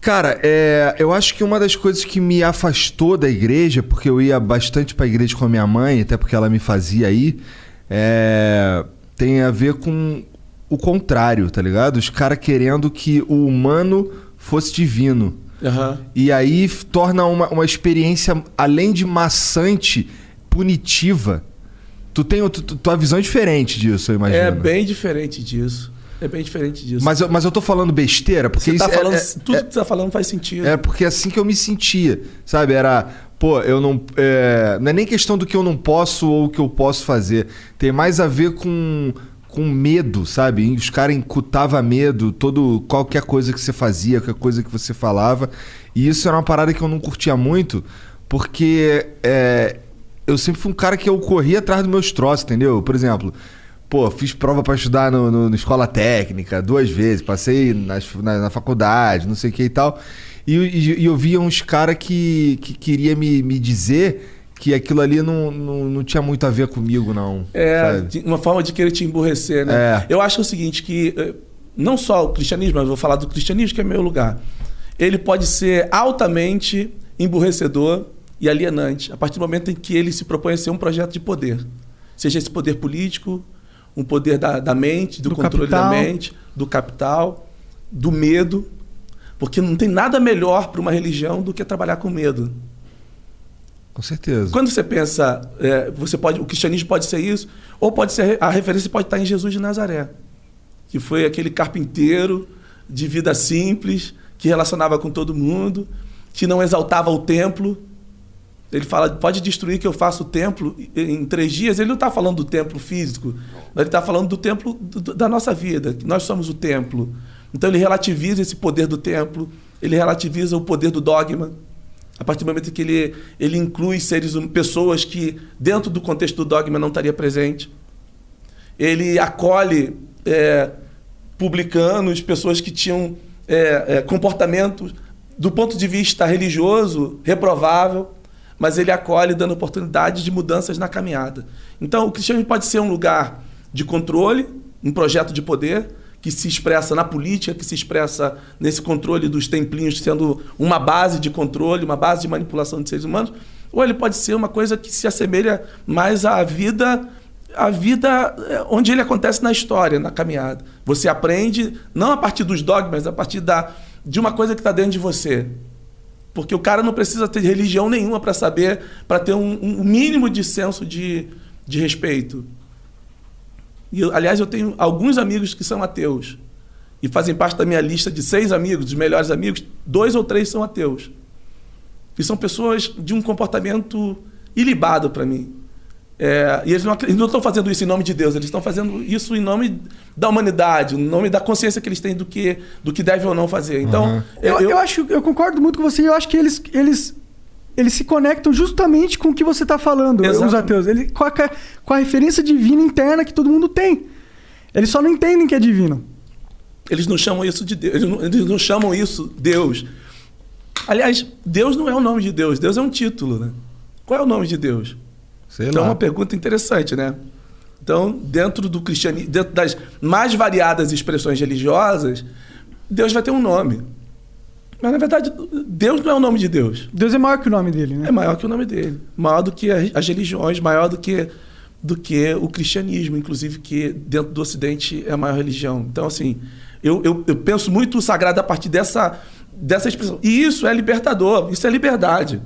Cara, é, eu acho que uma das coisas que me afastou da igreja, porque eu ia bastante pra igreja com a minha mãe, até porque ela me fazia ir, é, tem a ver com o contrário, tá ligado? Os caras querendo que o humano fosse divino. Aham. E aí torna uma, uma experiência, além de maçante, punitiva. Tu tem tu- tu- tua visão é diferente disso, eu imagino. É bem diferente disso. É bem diferente disso. Mas, eu- mas eu tô falando besteira, porque Você tá isso é- falando, é- tudo é- que você tá falando faz sentido. é porque é assim que eu me sentia, sabe? Era, pô, eu não. é, não é nem questão do que eu não posso ou o que eu posso fazer. Tem mais a ver com, com medo, sabe? Os caras incutavam medo, todo, qualquer coisa que você fazia, qualquer coisa que você falava. E isso era uma parada que eu não curtia muito, porque é, eu sempre fui um cara que eu corria atrás dos meus troços, entendeu? Por exemplo. Pô, fiz prova pra estudar no, no- na escola técnica duas vezes, passei nas- na, na faculdade, não sei o que e tal. E, e- e eu via uns caras que, que queria me, me dizer que aquilo ali não, não, não tinha muito a ver comigo, não. É, sabe? uma forma de querer te emburrecer, né? É. Eu acho o seguinte, que eh, não só o cristianismo, mas vou falar do cristianismo, que é meu lugar. Ele pode ser altamente emburrecedor e alienante a partir do momento em que ele se propõe a ser um projeto de poder. Seja esse poder político, um poder da, da mente, do, Do controle capital. da mente, do capital, do medo. Porque não tem nada melhor para uma religião do que trabalhar com medo. Com certeza. Quando você pensa, é, você pode, o cristianismo pode ser isso, ou pode ser a referência pode estar em Jesus de Nazaré, que foi aquele carpinteiro de vida simples, que relacionava com todo mundo, que não exaltava o templo. Ele fala, pode destruir que eu faço o templo em três dias. Ele não está falando do templo físico, ele está falando do templo do- da nossa vida, que nós somos o templo. Então ele relativiza esse poder do templo, ele relativiza o poder do dogma. A partir do momento que ele, ele inclui seres, hum- pessoas que dentro do contexto do dogma não estaria presente. Ele acolhe é, publicanos, pessoas que tinham é, é, comportamentos do ponto de vista religioso reprovável, mas ele acolhe dando oportunidade de mudanças na caminhada. Então, o cristianismo pode ser um lugar de controle, um projeto de poder que se expressa na política, que se expressa nesse controle dos templinhos sendo uma base de controle, uma base de manipulação de seres humanos, ou ele pode ser uma coisa que se assemelha mais à vida a vida é, onde ele acontece na história, na caminhada. Você aprende não a partir dos dogmas, a partir da, de uma coisa que está dentro de você. Porque o cara não precisa ter religião nenhuma para saber, para ter um, um mínimo de senso de, de respeito. E, eu- aliás, eu tenho alguns amigos que são ateus. e fazem parte da minha lista de seis amigos, dos melhores amigos, dois ou três são ateus. E são pessoas de um comportamento ilibado para mim. É, e eles não, acre- eles não estão fazendo isso em nome de Deus, eles estão fazendo isso em nome da humanidade, em nome da consciência que eles têm do que, do que deve ou não fazer. Então, Eu, eu acho, eu concordo muito com você. Eu acho que eles, eles, eles se conectam justamente com o que você está falando, Exato. os ateus. Ele, com, a, com a referência divina interna que todo mundo tem. Eles só não entendem que é divino. Eles não chamam isso de Deus. Eles não, eles não chamam isso Deus. Aliás, Deus não é o nome de Deus. Deus é um título, né? Qual é o nome de Deus? Sei então é lá. uma pergunta interessante, né? Então, dentro do cristianismo, dentro das mais variadas expressões religiosas, Deus vai ter um nome. Mas na verdade, Deus não é o nome de Deus. Deus é maior que o nome dele, né? É maior que o nome dele. Maior do que as religiões, maior do que, do que o cristianismo, inclusive, que dentro do Ocidente é a maior religião. Então, assim, eu, eu, eu penso muito o sagrado a partir dessa, dessa expressão. E isso é libertador, isso é liberdade.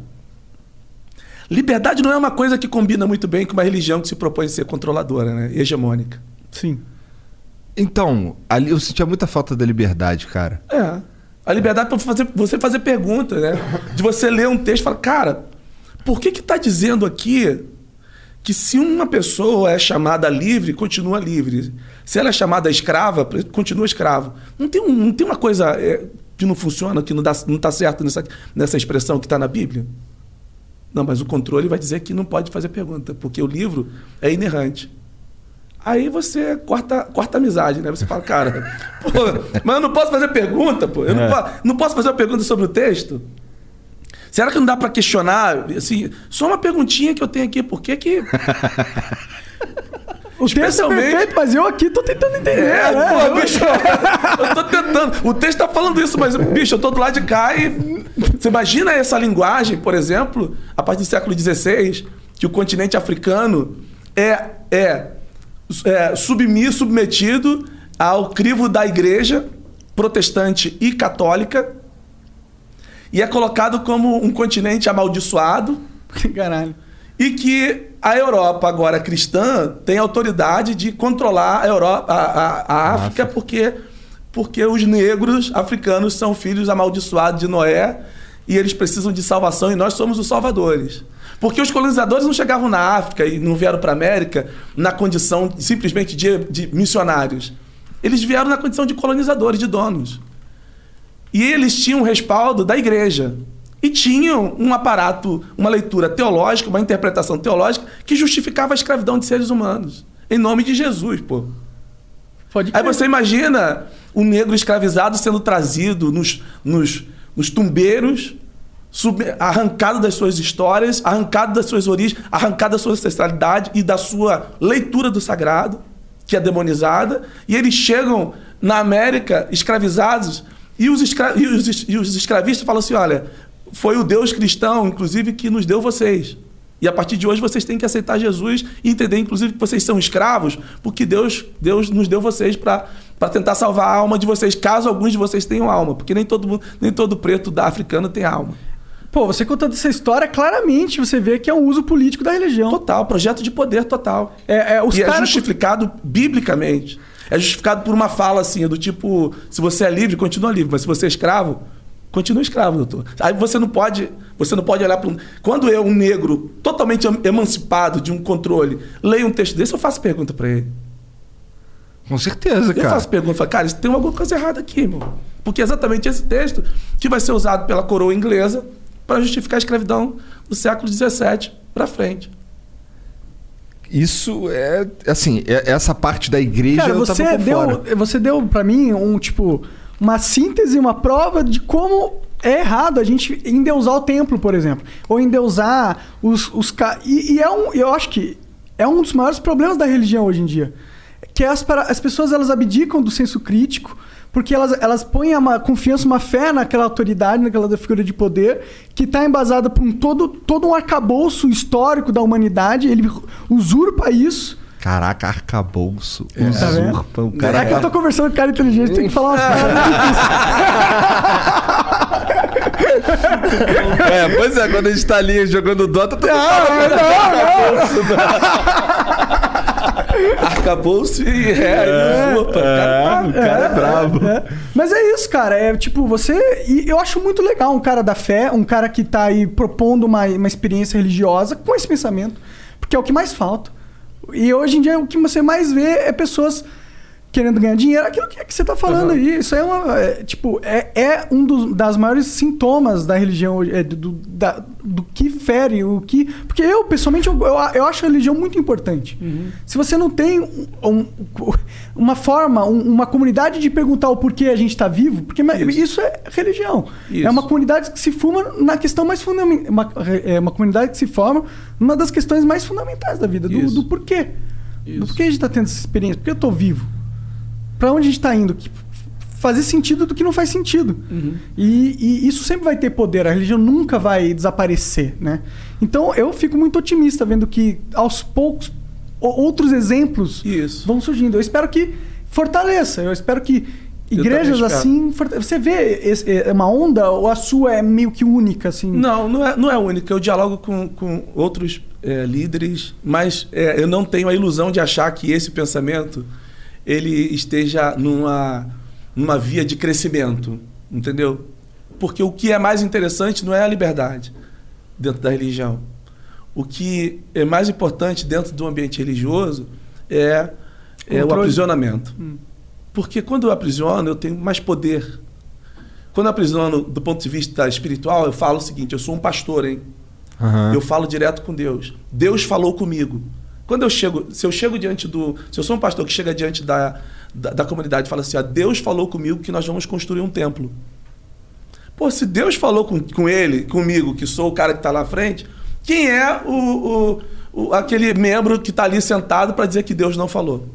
Liberdade não é uma coisa que combina muito bem com uma religião que se propõe a ser controladora, né? hegemônica. Sim. Então, ali eu sentia muita falta da liberdade, cara. É. A liberdade para fazer, você fazer pergunta, né? De você ler um texto e falar, cara, por que que tá dizendo aqui que se uma pessoa é chamada livre, continua livre. Se ela é chamada escrava, continua escravo. Não tem, um- não tem uma coisa é, que não funciona, que não, dá, não tá certo nessa, nessa expressão que está na Bíblia? Não, mas o controle vai dizer que não pode fazer pergunta, porque o livro é inerrante. Aí você corta, corta a amizade, né? Você fala, cara, (laughs) pô, mas eu não posso fazer pergunta, pô. Eu não, po- não posso fazer uma pergunta sobre o texto? Será que não dá pra questionar? Assim, só uma perguntinha que eu tenho aqui, por que que... (laughs) O texto é perfeito, mas eu aqui tô tentando entender. É, né? pô, bicho, eu tô tentando. O texto tá falando isso, mas, bicho, eu tô do lado de cá e. Você imagina essa linguagem, por exemplo, a partir do século XVI, que o continente africano é, é, é submisso, submetido ao crivo da igreja protestante e católica e é colocado como um continente amaldiçoado (laughs) Caralho. e que a Europa, agora cristã, tem autoridade de controlar a, Europa, a, a- a África, porque, porque os negros africanos são filhos amaldiçoados de Noé e eles precisam de salvação e nós somos os salvadores. Porque os colonizadores não chegavam na África e não vieram para a América na condição simplesmente de, de missionários. Eles vieram na condição de colonizadores, de donos. E eles tinham o respaldo da igreja. E tinham um aparato, uma leitura teológica, uma interpretação teológica que justificava a escravidão de seres humanos. Em nome de Jesus, pô. Aí você imagina o negro escravizado sendo trazido nos, nos, nos tumbeiros, sub- arrancado das suas histórias, arrancado das suas origens, arrancado da sua ancestralidade e da sua leitura do sagrado, que é demonizada, e eles chegam na América escravizados, e os, escra- e os e os escravistas falam assim: olha, foi o Deus cristão, inclusive, que nos deu vocês. E a partir de hoje vocês têm que aceitar Jesus e entender, inclusive, que vocês são escravos, porque Deus, Deus nos deu vocês para tentar salvar a alma de vocês, caso alguns de vocês tenham alma, porque nem todo, nem todo preto da africano tem alma. Pô, você contando essa história, claramente você vê que é um uso político da religião. Total, projeto de poder total. É, é, os e é justificado biblicamente. É justificado por uma fala assim, do tipo, se você é livre, continua livre, mas se você é escravo, continua escravo, doutor. Aí você não pode, você não pode olhar para um... Quando eu, um negro totalmente em- emancipado de um controle, leio um texto desse, eu faço pergunta para ele. Com certeza, Eu cara. faço pergunta, falo, cara, isso tem alguma coisa errada aqui, irmão. Porque é exatamente esse texto que vai ser usado pela coroa inglesa para justificar a escravidão do século XVII para frente. Isso é. Assim, é- essa parte da igreja Cara, eu tava você por fora. deu, você deu para mim um tipo uma síntese, uma prova de como é errado a gente endeusar o templo, por exemplo, ou endeusar os os ca- e, e é um, eu acho que é um dos maiores problemas da religião hoje em dia, que é as, as pessoas elas abdicam do senso crítico porque elas, elas põem uma confiança, uma fé naquela autoridade, naquela figura de poder, que está embasada por um todo, todo um arcabouço histórico da humanidade. Ele usurpa isso. Caraca, arcabouço. Tá vendo? Usurpa. O Cara, é que eu tô conversando com um cara inteligente, tem que falar umas palavras difíceis. (laughs) É, pois é, quando a gente tá ali jogando Dota, todo Não, não, não. (laughs) arcabouço e é, e ufa, cara, o cara é brabo. É. Mas é isso, cara. É tipo, você. E eu acho muito legal um cara da fé, um cara que tá aí propondo uma, uma experiência religiosa com esse pensamento. Porque é o que mais falta. E hoje em dia o que você mais vê é pessoas querendo ganhar dinheiro. Aquilo que, que você tá falando aí. Isso é uma. é, tipo, é, é um dos das maiores sintomas da religião, é, do, da- do que fere, o que. Porque eu, pessoalmente, eu, eu, eu acho a religião muito importante. Se você não tem um- um- uma forma, um- uma comunidade de perguntar o porquê a gente está vivo, porque Isso. isso. é religião. Isso. É uma comunidade que se forma na questão mais fundamental. Uma, é uma comunidade que se forma numa das questões mais fundamentais da vida, do, do porquê. Isso. Do porquê a gente está tendo essa experiência? Por que eu estou vivo? Para onde a gente está indo? Que fazer sentido do que não faz sentido. Uhum. E, e isso sempre vai ter poder. A religião nunca vai desaparecer, né? Então eu fico muito otimista vendo que aos poucos outros exemplos Isso. vão surgindo. Eu espero que fortaleça. Eu espero que igrejas assim. Você vê esse- é uma onda ou a sua é meio que única assim? Não, não é, não é única. Eu dialogo com, com outros é, líderes, mas é, eu não tenho a ilusão de achar que esse pensamento ele esteja numa, numa via de crescimento, entendeu? Porque o que é mais interessante não é a liberdade dentro da religião. O que é mais importante dentro do ambiente religioso é, é o aprisionamento. Porque quando eu aprisiono, eu tenho mais poder. Quando eu aprisiono do ponto de vista espiritual, eu falo o seguinte: eu sou um pastor, hein? Aham. Eu falo direto com Deus. Deus falou comigo. Quando eu chego, se eu chego diante do. Se eu sou um pastor que chega diante da, da, da comunidade e fala assim: ó, Deus falou comigo que nós vamos construir um templo. Pô, se Deus falou com, com ele, comigo, que sou o cara que está lá à frente, quem é o, o- o- aquele membro que está ali sentado para dizer que Deus não falou?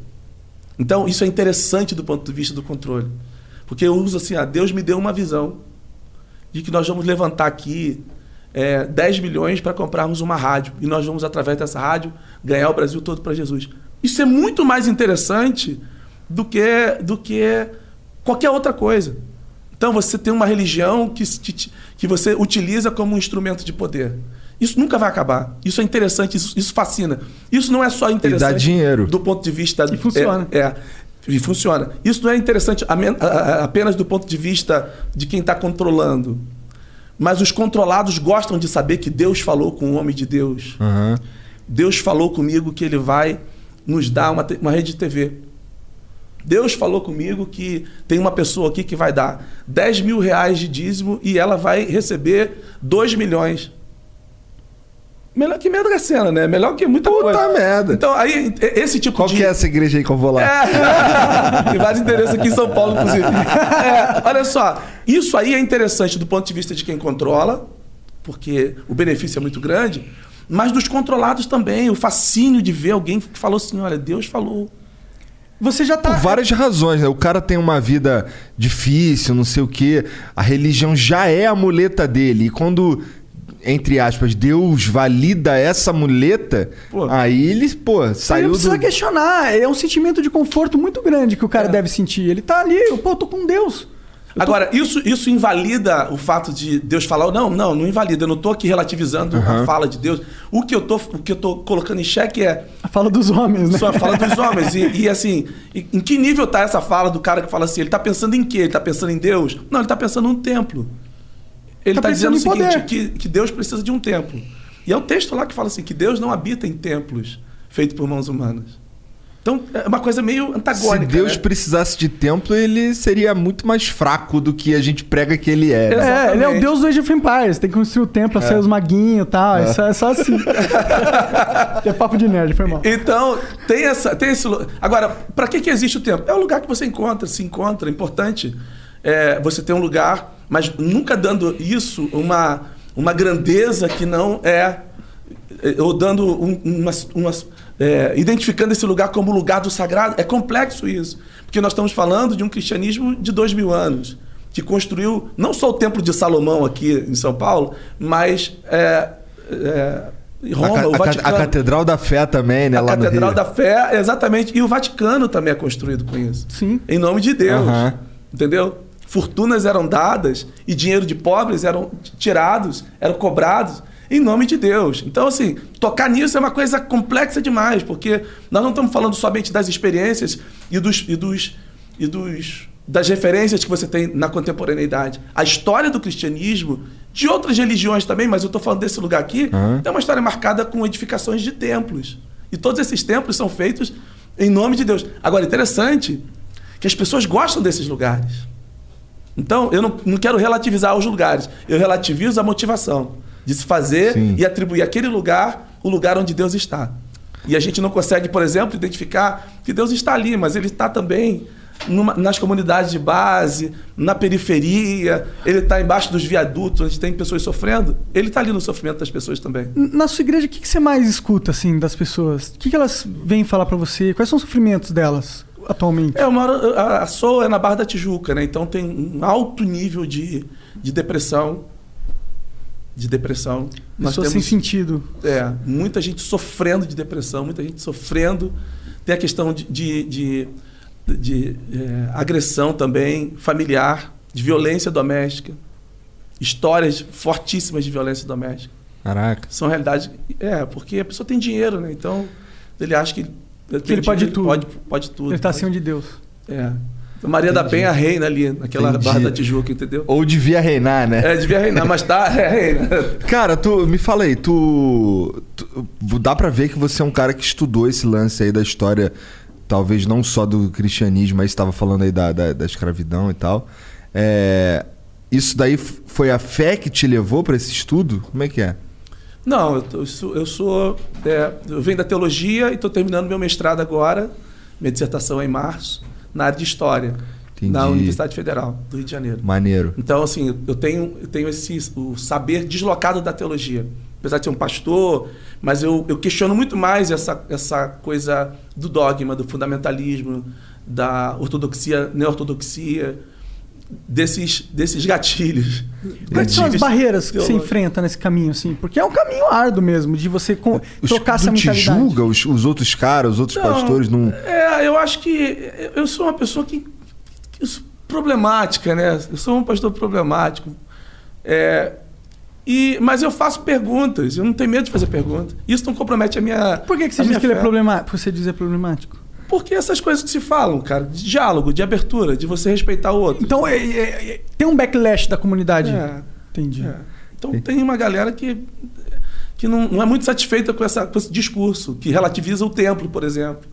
Então, isso é interessante do ponto de vista do controle. Porque eu uso assim: ah, Deus me deu uma visão de que nós vamos levantar aqui é, 10 milhões para comprarmos uma rádio. E nós vamos, através dessa rádio, ganhar o Brasil todo para Jesus. Isso é muito mais interessante do que, do que qualquer outra coisa. Então você tem uma religião que, te- que você utiliza como um instrumento de poder. Isso nunca vai acabar. Isso é interessante, isso, isso fascina. Isso não é só interessante dinheiro. do ponto de vista. E funciona. É, é, e funciona. Isso não é interessante apenas do ponto de vista de quem está controlando. Mas os controlados gostam de saber que Deus falou com o homem de Deus. Aham. Deus falou comigo que ele vai nos dar uma, uma rede de TV. Deus falou comigo que tem uma pessoa aqui que vai dar 10 mil reais de dízimo e ela vai receber 2 milhões. Melhor que Mega Sena, né? Melhor que muita Puta coisa. merda. Então, aí, esse tipo Qual de... que é essa igreja aí que eu vou lá? É. Tem vários endereços aqui em São Paulo, inclusive. É, olha só, isso aí é interessante do ponto de vista de quem controla, porque o benefício é muito grande, mas dos controlados também, o fascínio de ver alguém que falou assim: olha, Deus falou. Você já tá. Por várias razões, né? O cara tem uma vida difícil, não sei o quê. A religião já é a muleta dele. E quando, entre aspas, Deus valida essa muleta, Pô. aí ele, pô, Aí não saiu precisa do... questionar. É um sentimento de conforto muito grande que o cara deve sentir. Ele tá ali, eu, pô, eu tô com Deus. Eu tô- Agora, isso, isso invalida o fato de Deus falar. Não, não, não invalida. Eu não estou aqui relativizando a fala de Deus. O que eu tô, o que eu tô colocando em xeque é A fala dos homens, né? Só fala dos homens. E, e, assim, em que nível tá essa fala do cara que fala assim? Ele tá pensando em quê? Ele tá pensando em Deus? Não, ele tá pensando num templo. Ele Tá tá, dizendo o seguinte: que, que Deus precisa de um templo. E é um texto lá que fala assim: que Deus não habita em templos feitos por mãos humanas. Então, é uma coisa meio Se antagônica. Deus né? precisasse de templo, ele seria muito mais fraco do que a gente prega que ele é. né? É, ele é o Exatamente. deus do Age of Empires. Tem que construir o templo, sair os maguinhos e tal. É. só, é só assim. (laughs) é papo de nerd, foi mal. Então, tem, essa, tem esse. Agora, para que, que existe o templo? É o lugar que você encontra, se encontra. É importante é, você ter um lugar, mas nunca dando isso uma, uma grandeza que não é. é, Ou dando um, umas, umas, é, identificando esse lugar como lugar do sagrado. É complexo isso. Porque nós estamos falando de um cristianismo de dois mil anos, que construiu não só o Templo de Salomão aqui em São Paulo, mas. É, é, Roma, a, o Vaticano. a Catedral da Fé também, né? A lá no Catedral Rio. da Fé, exatamente. E o Vaticano também é construído com isso. Sim. Em nome de Deus. Aham. Entendeu? Fortunas eram dadas e dinheiro de pobres eram tirados, eram cobrados. em nome de Deus. Então, assim, tocar nisso é uma coisa complexa demais, porque nós não estamos falando somente das experiências e dos, e dos, e dos das referências que você tem na contemporaneidade. A história do cristianismo, de outras religiões também, mas eu estou falando desse lugar aqui, Uhum. é uma história marcada com edificações de templos. E todos esses templos são feitos em nome de Deus. Agora, interessante que as pessoas gostam desses lugares. Então, eu não, não quero relativizar os lugares, eu relativizo a motivação de se fazer Sim. e atribuir àquele lugar o lugar onde Deus está. E a gente não consegue, por exemplo, identificar que Deus está ali, mas Ele está também numa- nas comunidades de base, na periferia, Ele está embaixo dos viadutos, onde tem pessoas sofrendo. Ele está ali no sofrimento das pessoas também. Na sua igreja, o que, que você mais escuta, assim, das pessoas? O que, que elas vêm falar pra você? Quais são os sofrimentos delas atualmente? É, eu moro, a, a SOA é na Barra da Tijuca, né? Então tem um alto nível de, de depressão. De depressão. Nós Pessoas sem sentido. é, muita gente sofrendo de depressão, muita gente sofrendo. Tem a questão de, de, de- de, é, agressão também familiar, de violência doméstica. Histórias fortíssimas de violência doméstica. Caraca. São realidades. É, porque a pessoa tem dinheiro, né? Então ele acha que. Ele pode tudo. Pode, pode tudo. Ele tá pode- acima de Deus. é. Maria da Penha reina ali, naquela Entendi. Barra da Tijuca, entendeu? Ou devia reinar, né? É, devia reinar, mas tá, é, reina. (laughs) Cara, tu me fala aí, tu, tu- Dá pra ver que você é um cara que estudou esse lance aí da história, talvez não só do cristianismo, mas estava falando aí da, da, da escravidão e tal. É, isso daí foi a fé que te levou pra esse estudo? Como é que é? Não, eu, sou. Eu, sou, é, eu venho da teologia e estou terminando meu mestrado agora. Minha dissertação é em março, na área de História, Entendi. na Universidade Federal do Rio de Janeiro. Maneiro. Então, assim, eu tenho, eu tenho esse, o saber deslocado da teologia. Apesar de ser um pastor, mas eu, eu questiono muito mais essa, essa coisa do dogma, do fundamentalismo, da ortodoxia, neortodoxia, desses, desses gatilhos. (laughs) Quais são as barreiras que você enfrenta nesse caminho, assim? Porque é um caminho árduo mesmo, de você com, Os, trocar essa te mentalidade. julga, os, os outros caras, os outros Não, pastores não. É, eu acho que eu sou uma pessoa que, que problemática, né? Eu sou um pastor problemático. É, e, mas eu faço perguntas, eu não tenho medo de fazer perguntas. Isso não compromete a minha. Por que, que você a diz que ele é fé. problemático? Você diz é problemático? Porque essas coisas que se falam, cara, de diálogo, de abertura, de você respeitar o outro. Então, é- é- é- tem um backlash da comunidade. É, Entendi. é. Então tem uma galera que, que não, não é muito satisfeita com, essa, com esse discurso, que relativiza o templo, por exemplo.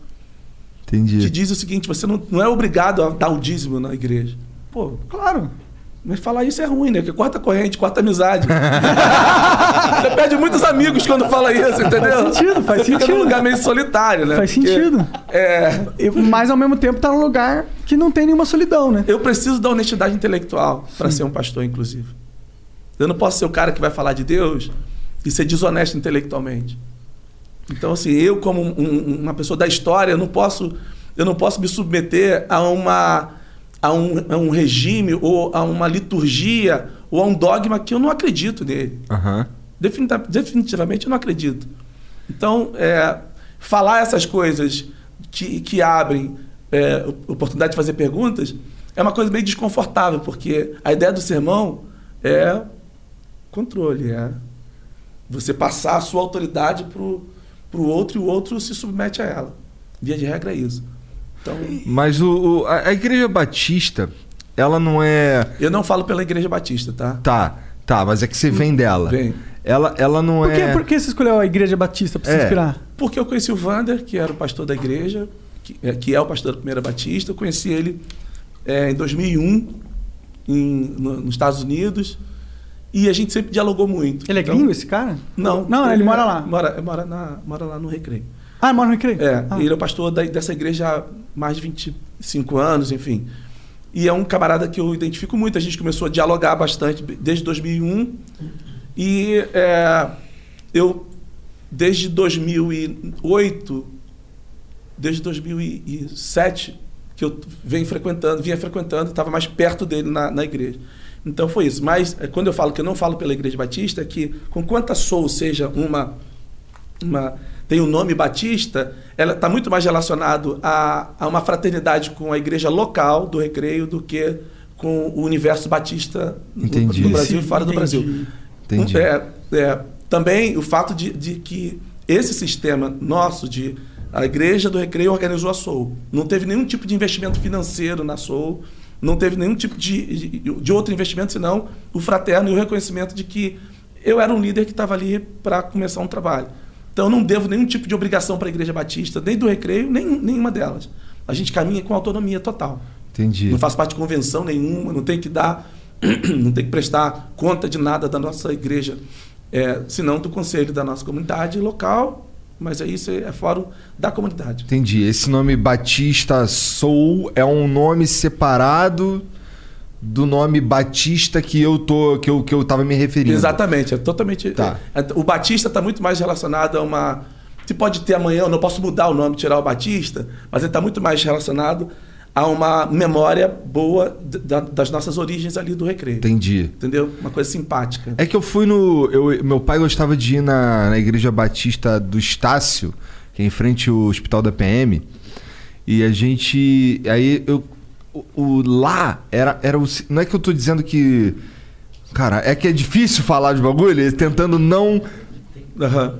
Entendi. que diz o seguinte: você não, não é obrigado a dar o dízimo na igreja. Pô, Claro. Mas falar isso é ruim, né? Porque corta corrente, corta amizade. (laughs) você perde muitos amigos quando fala isso, entendeu? Faz sentido, faz você Fica sentido. num lugar meio solitário, né? Faz Porque, sentido. É, E- Mas ao mesmo tempo tá num lugar que não tem nenhuma solidão, né? eu preciso da honestidade intelectual para ser um pastor, inclusive. Eu não posso ser o cara que vai falar de Deus e ser desonesto intelectualmente. Então, assim, eu como um- uma pessoa da história, eu não posso, eu não posso me submeter a uma a um, a um regime ou a uma liturgia ou a um dogma que eu não acredito nele. Definita- definitivamente eu não acredito. Então, é, falar essas coisas que, que abrem é, oportunidade de fazer perguntas é uma coisa meio desconfortável, porque a ideia do sermão é controle, é você passar a sua autoridade para o outro e o outro se submete a ela. Via de regra é isso. Então, Mas o, o- a, a igreja batista, ela não é. eu não falo pela Igreja Batista, tá? Tá, tá, mas é que você vem dela. Vem. Ela, ela não Por que, é. por que você escolheu a Igreja Batista pra se É. inspirar? Porque eu conheci o Vander, que era o pastor da igreja, que é, que é o pastor da Primeira Batista. Eu conheci ele é, em 2001, em- no- nos Estados Unidos, e a gente sempre dialogou muito. Ele é Então- gringo, esse cara? Não. Não, ele mora é- lá. Mora, mora, na- mora lá no Recreio. Ah, ele mora no Recreio? É, Ah. ele é o pastor da- dessa igreja há mais de 25 anos, enfim. E é um camarada que eu identifico muito. A gente começou a dialogar bastante desde 2001. E é, eu, desde 2008, desde 2007, que eu venho frequentando, vinha frequentando, estava mais perto dele na, na igreja. Então foi isso. Mas é, quando eu falo que eu não falo pela Igreja Batista, é que com quanta sou seja uma uma- tem o nome Batista, ela está muito mais relacionado a, a uma fraternidade com a igreja local do Recreio do que com o universo batista no- Entendi. no, Brasil e fora do entendi. Brasil. Entendi. É, é, Também o fato de, de que esse sistema nosso de a igreja do Recreio organizou a Soul. Não teve nenhum tipo de investimento financeiro na Soul, não teve nenhum tipo de, de, de outro investimento senão o fraterno e o reconhecimento de que eu era um líder que estava ali para começar um trabalho. Então eu não devo nenhum tipo de obrigação para a Igreja Batista, nem do Recreio, nem nenhuma delas. A gente caminha com autonomia total. Entendi. Não faz parte de convenção nenhuma, não tem que dar, (clears throat) não tem que prestar conta de nada da nossa igreja, é, senão do conselho da nossa comunidade local, mas aí isso é fórum da comunidade. Entendi. Esse nome Batista Soul é um nome separado do nome Batista que eu tô que eu, que eu tava me referindo. Exatamente, é totalmente. Tá. é- o Batista está muito mais relacionado a uma. Se pode ter amanhã, eu não posso mudar o nome, tirar o Batista, mas ele está muito mais relacionado a uma memória boa da- das nossas origens ali do recreio. Entendi. Entendeu? Uma coisa simpática. É que eu fui no. eu- meu pai gostava de ir na, na igreja batista do Estácio, que é em frente ao hospital da PM. E a gente. Aí eu. O, o- lá era, era o. Não é que eu tô dizendo que. Cara, é que é difícil falar de bagulho, tentando não Aham.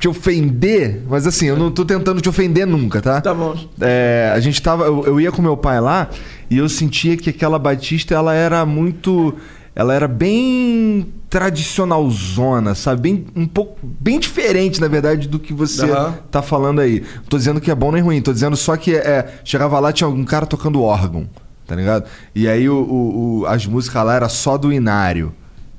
te ofender, mas assim, eu não tô tentando te ofender nunca, tá? Tá bom. É, a gente tava. Eu, eu ia com meu pai lá e eu sentia que aquela Batista ela era muito. Ela era bem tradicionalzona, sabe? Bem, um pouco. Bem diferente, na verdade, do que você Aham. tá falando aí. Não tô dizendo que é bom nem ruim, tô dizendo só que é, chegava lá, tinha algum cara tocando órgão, tá ligado? E aí o, o- o- as músicas lá era só do Inário.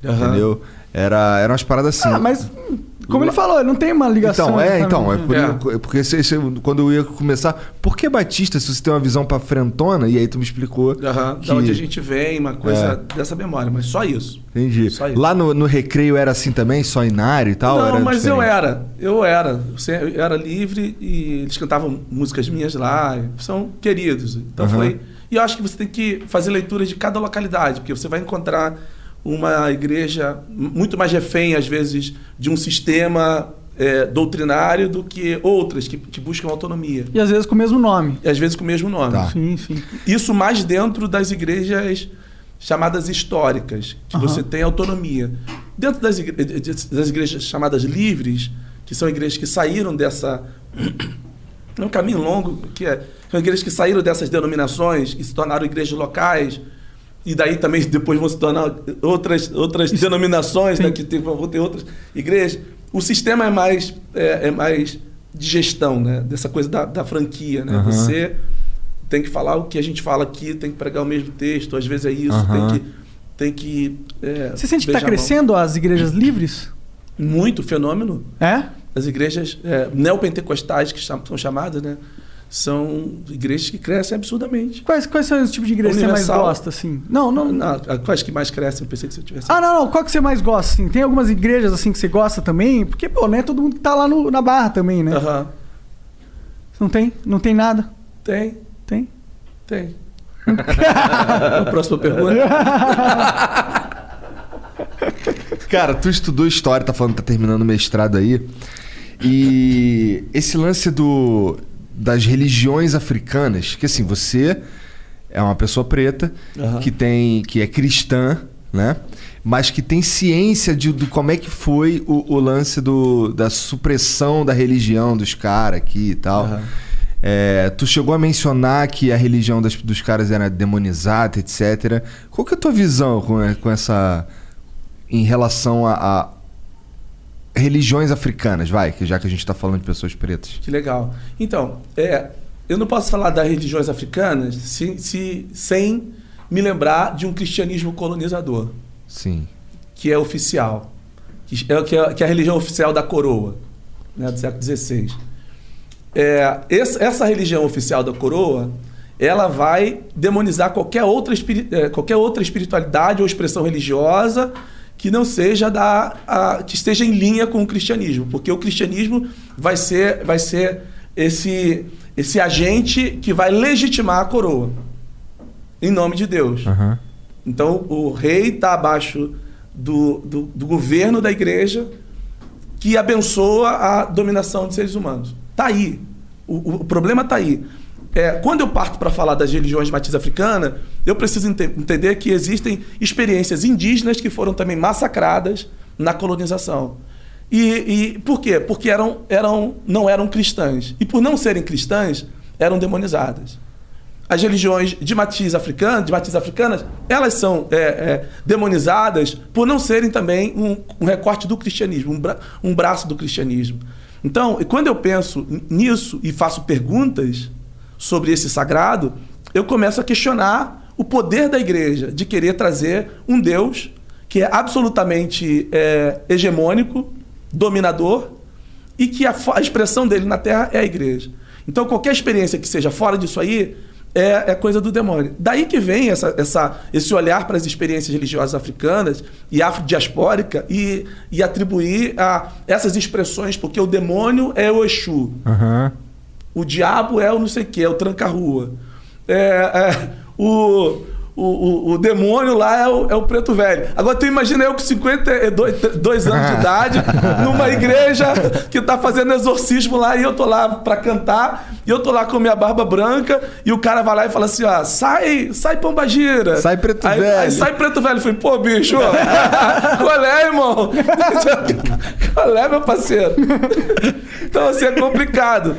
Aham. Entendeu? Era, eram umas paradas assim. Ah, mas hum, como ele falou, ele não tem uma ligação. Então, é, então, é por, é porque esse- esse- quando eu ia começar, por que Batista, se você tem uma visão pra frentona, e aí tu me explicou. Aham. que- Da onde a gente vem, uma coisa É. dessa memória, mas só isso. Entendi. Só isso. Lá no, no recreio era assim também, só inário e tal? não, era mas eu diferente? era. Eu era. Eu se- eu era livre e eles cantavam músicas minhas lá. São queridos. Então Aham. foi. E eu acho que você tem que fazer leituras de cada localidade, porque você vai encontrar uma igreja muito mais refém, às vezes, de um sistema é, doutrinário do que outras que, que buscam autonomia. E às vezes com o mesmo nome. E às vezes com o mesmo nome. Tá. Sim, sim. Isso mais dentro das igrejas chamadas históricas, que Aham. você tem autonomia. Dentro das, igre- das igrejas chamadas livres, que são igrejas que saíram dessa. (coughs) É um caminho longo, que é, são igrejas que saíram dessas denominações e se tornaram igrejas locais. E daí também depois vão se tornar outras, outras denominações, né, que tem, vão ter outras igrejas. O sistema é mais, é, é mais de gestão, né? dessa coisa da, da franquia. Né? Aham. Você tem que falar o que a gente fala aqui, tem que pregar o mesmo texto, às vezes é isso, Aham. tem que. Tem que é, Você sente que está crescendo as igrejas livres? Muito fenômeno. É? As igrejas é, neopentecostais, que são chamadas, né? São igrejas que crescem absurdamente. Quais, quais são os tipos de igrejas que você mais gosta, assim? Não, não. Não, quais que mais crescem? Eu pensei que você tivesse. Ah, não, não. Qual que você mais gosta, assim? Tem algumas igrejas, assim, que você gosta também? Porque, pô, não é todo mundo que tá lá no- na barra também, né? Aham. Não tem? Não tem nada? Tem, Tem? tem. (laughs) a próxima pergunta. Cara, tu estudou história, tá falando que tá terminando o mestrado aí. E esse lance do das religiões africanas, que assim, você é uma pessoa preta Aham. que tem que é cristã, né? Mas que tem ciência de, do como é que foi o, o lance do, da supressão da religião dos caras aqui e tal. Aham. É, tu chegou a mencionar que a religião das- dos caras era demonizada, etc. Qual que é a tua visão com, com essa. em relação a, a religiões africanas, vai, que já que a gente tá falando de pessoas pretas? Que legal. Então, é, eu não posso falar das religiões africanas se, se- sem me lembrar de um cristianismo colonizador, Sim. que é oficial, que é, que é, que é a religião oficial da coroa, né, do século XVI. É, essa, essa religião oficial da coroa, ela vai demonizar qualquer outra, é, qualquer outra espiritualidade ou expressão religiosa que não seja da a- que esteja em linha com o cristianismo, porque o cristianismo vai ser vai ser esse esse agente que vai legitimar a coroa em nome de Deus. Aham. Então o rei está abaixo do, do, do governo da igreja que abençoa a dominação de seres humanos. Tá aí. O, o- o problema tá aí. É, quando eu parto para falar das religiões de matriz africana, eu preciso ente- entender que existem experiências indígenas que foram também massacradas na colonização. E, e por quê? Porque eram, eram, não eram cristãs. E por não serem cristãs, eram demonizadas. As religiões de matriz africana, de matriz africanas, elas são é, é, demonizadas por não serem também um, um recorte do cristianismo, um, bra um braço do cristianismo. Então, quando eu penso nisso e faço perguntas sobre esse sagrado, eu começo a questionar o poder da igreja de querer trazer um Deus que é absolutamente é, hegemônico, dominador, e que a, a, expressão dele na Terra é a igreja. Então, qualquer experiência que seja fora disso aí é, é coisa do demônio. Daí que vem essa, essa, esse olhar para as experiências religiosas africanas e afrodiaspórica e, e atribuir a essas expressões, porque o demônio é o Exu, Aham. o diabo é o não sei o que, é o tranca-rua. É, é, o, o, o, o demônio lá é o, é o preto velho. Agora tu imagina eu com 52 dois anos de idade, (laughs) numa igreja que tá fazendo exorcismo lá, e eu tô lá pra cantar, e eu tô lá com minha barba branca, e o cara vai lá e fala assim: ó, sai, sai pombagira. Sai preto aí, velho. Aí sai preto velho. Eu falei, pô, bicho, (laughs) qual é, irmão? (laughs) qual é, meu parceiro? Então, assim, é complicado.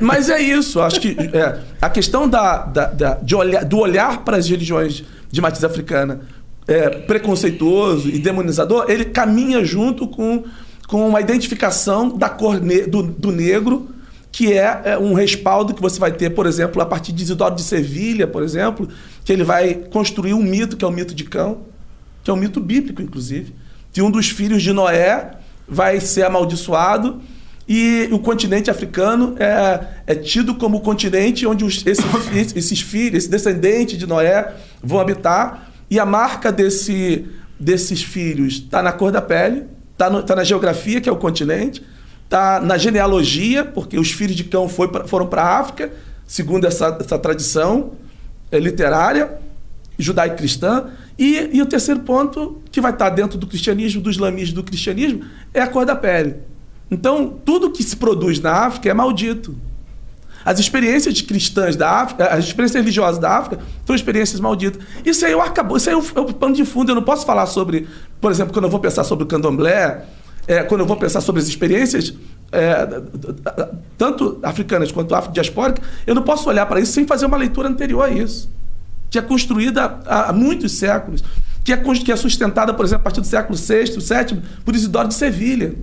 Mas é isso, acho que é, a questão da, da, da- de olhar, do olhar para as religiões de matriz africana é, preconceituoso e demonizador, ele caminha junto com, com uma identificação da cor ne- do, do negro, que é, é, um respaldo que você vai ter, por exemplo, a partir de Isidoro de Sevilha, por exemplo, que ele vai construir um mito, que é o mito de Cão, que é um mito bíblico, inclusive, que um dos filhos de Noé vai ser amaldiçoado e o continente africano é, é tido como o continente onde os, esse- esse- esses filhos, esse descendente de Noé vão habitar e a marca desse, desses filhos está na cor da pele, está tá na geografia, que é o continente, está na genealogia, porque os filhos de Cão foi pra- foram para a África, segundo essa, essa tradição é, literária, judaico-cristã. E, e o terceiro ponto, que vai estar dentro do cristianismo, do islamismo, do cristianismo, é a cor da pele. Então, tudo que se produz na África é maldito. As experiências de cristãs da África, as experiências religiosas da África, são experiências malditas. Isso aí eu acabou, isso aí é o, é o pano de fundo. Eu não posso falar sobre, por exemplo, quando eu vou pensar sobre o candomblé, é, quando eu vou pensar sobre as experiências, é, tanto africanas quanto afrodiaspóricas, eu não posso olhar para isso sem fazer uma leitura anterior a isso que é construída há, há muitos séculos, que é, que é sustentada, por exemplo, a partir do século VI, VII, por Isidoro de Sevilha,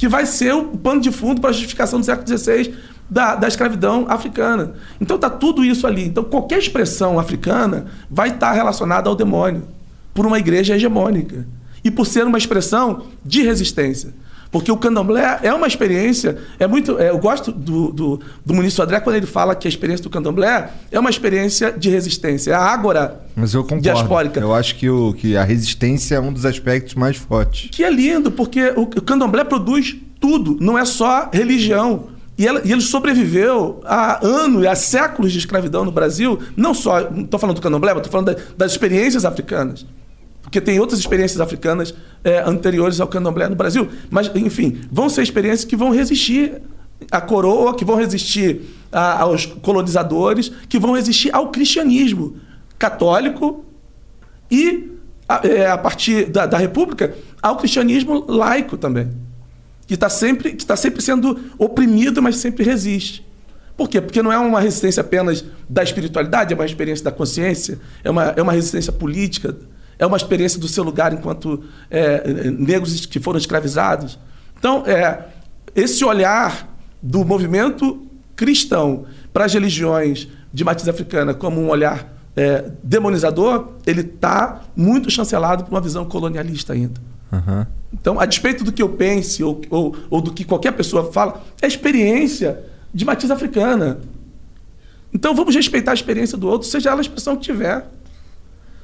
que vai ser o pano de fundo para a justificação do século XVI da, da escravidão africana. Então está tudo isso ali. Então qualquer expressão africana vai estar relacionada ao demônio, por uma igreja hegemônica e por ser uma expressão de resistência. Porque o candomblé é uma experiência, é muito. é, eu gosto do, do, do Munício André quando ele fala que a experiência do candomblé é uma experiência de resistência. É a ágora Mas eu concordo. diaspórica. Eu acho que, o, que a resistência é um dos aspectos mais fortes. Que é lindo, porque o o candomblé produz tudo, não é só religião. E, ela- e ele sobreviveu a anos, a séculos de escravidão no Brasil, não só, não estou falando do candomblé, estou falando da- das experiências africanas. Porque tem outras experiências africanas é, anteriores ao candomblé no Brasil. Mas, enfim, vão ser experiências que vão resistir à coroa, que vão resistir a- aos colonizadores, que vão resistir ao cristianismo católico e, a, é, a partir da, da República, ao cristianismo laico também, que está sempre, tá sempre sendo oprimido, mas sempre resiste. Por quê? Porque não é uma resistência apenas da espiritualidade, é uma experiência da consciência, é uma, é uma resistência política, é uma experiência do seu lugar enquanto é, negros que foram escravizados. Então, é, esse olhar do movimento cristão para as religiões de matriz africana como um olhar é, demonizador, ele está muito chancelado por uma visão colonialista ainda. Aham. Então, a despeito do que eu pense ou, ou, ou do que qualquer pessoa fala, é experiência de matriz africana. Então, vamos respeitar a experiência do outro, seja ela a expressão que tiver.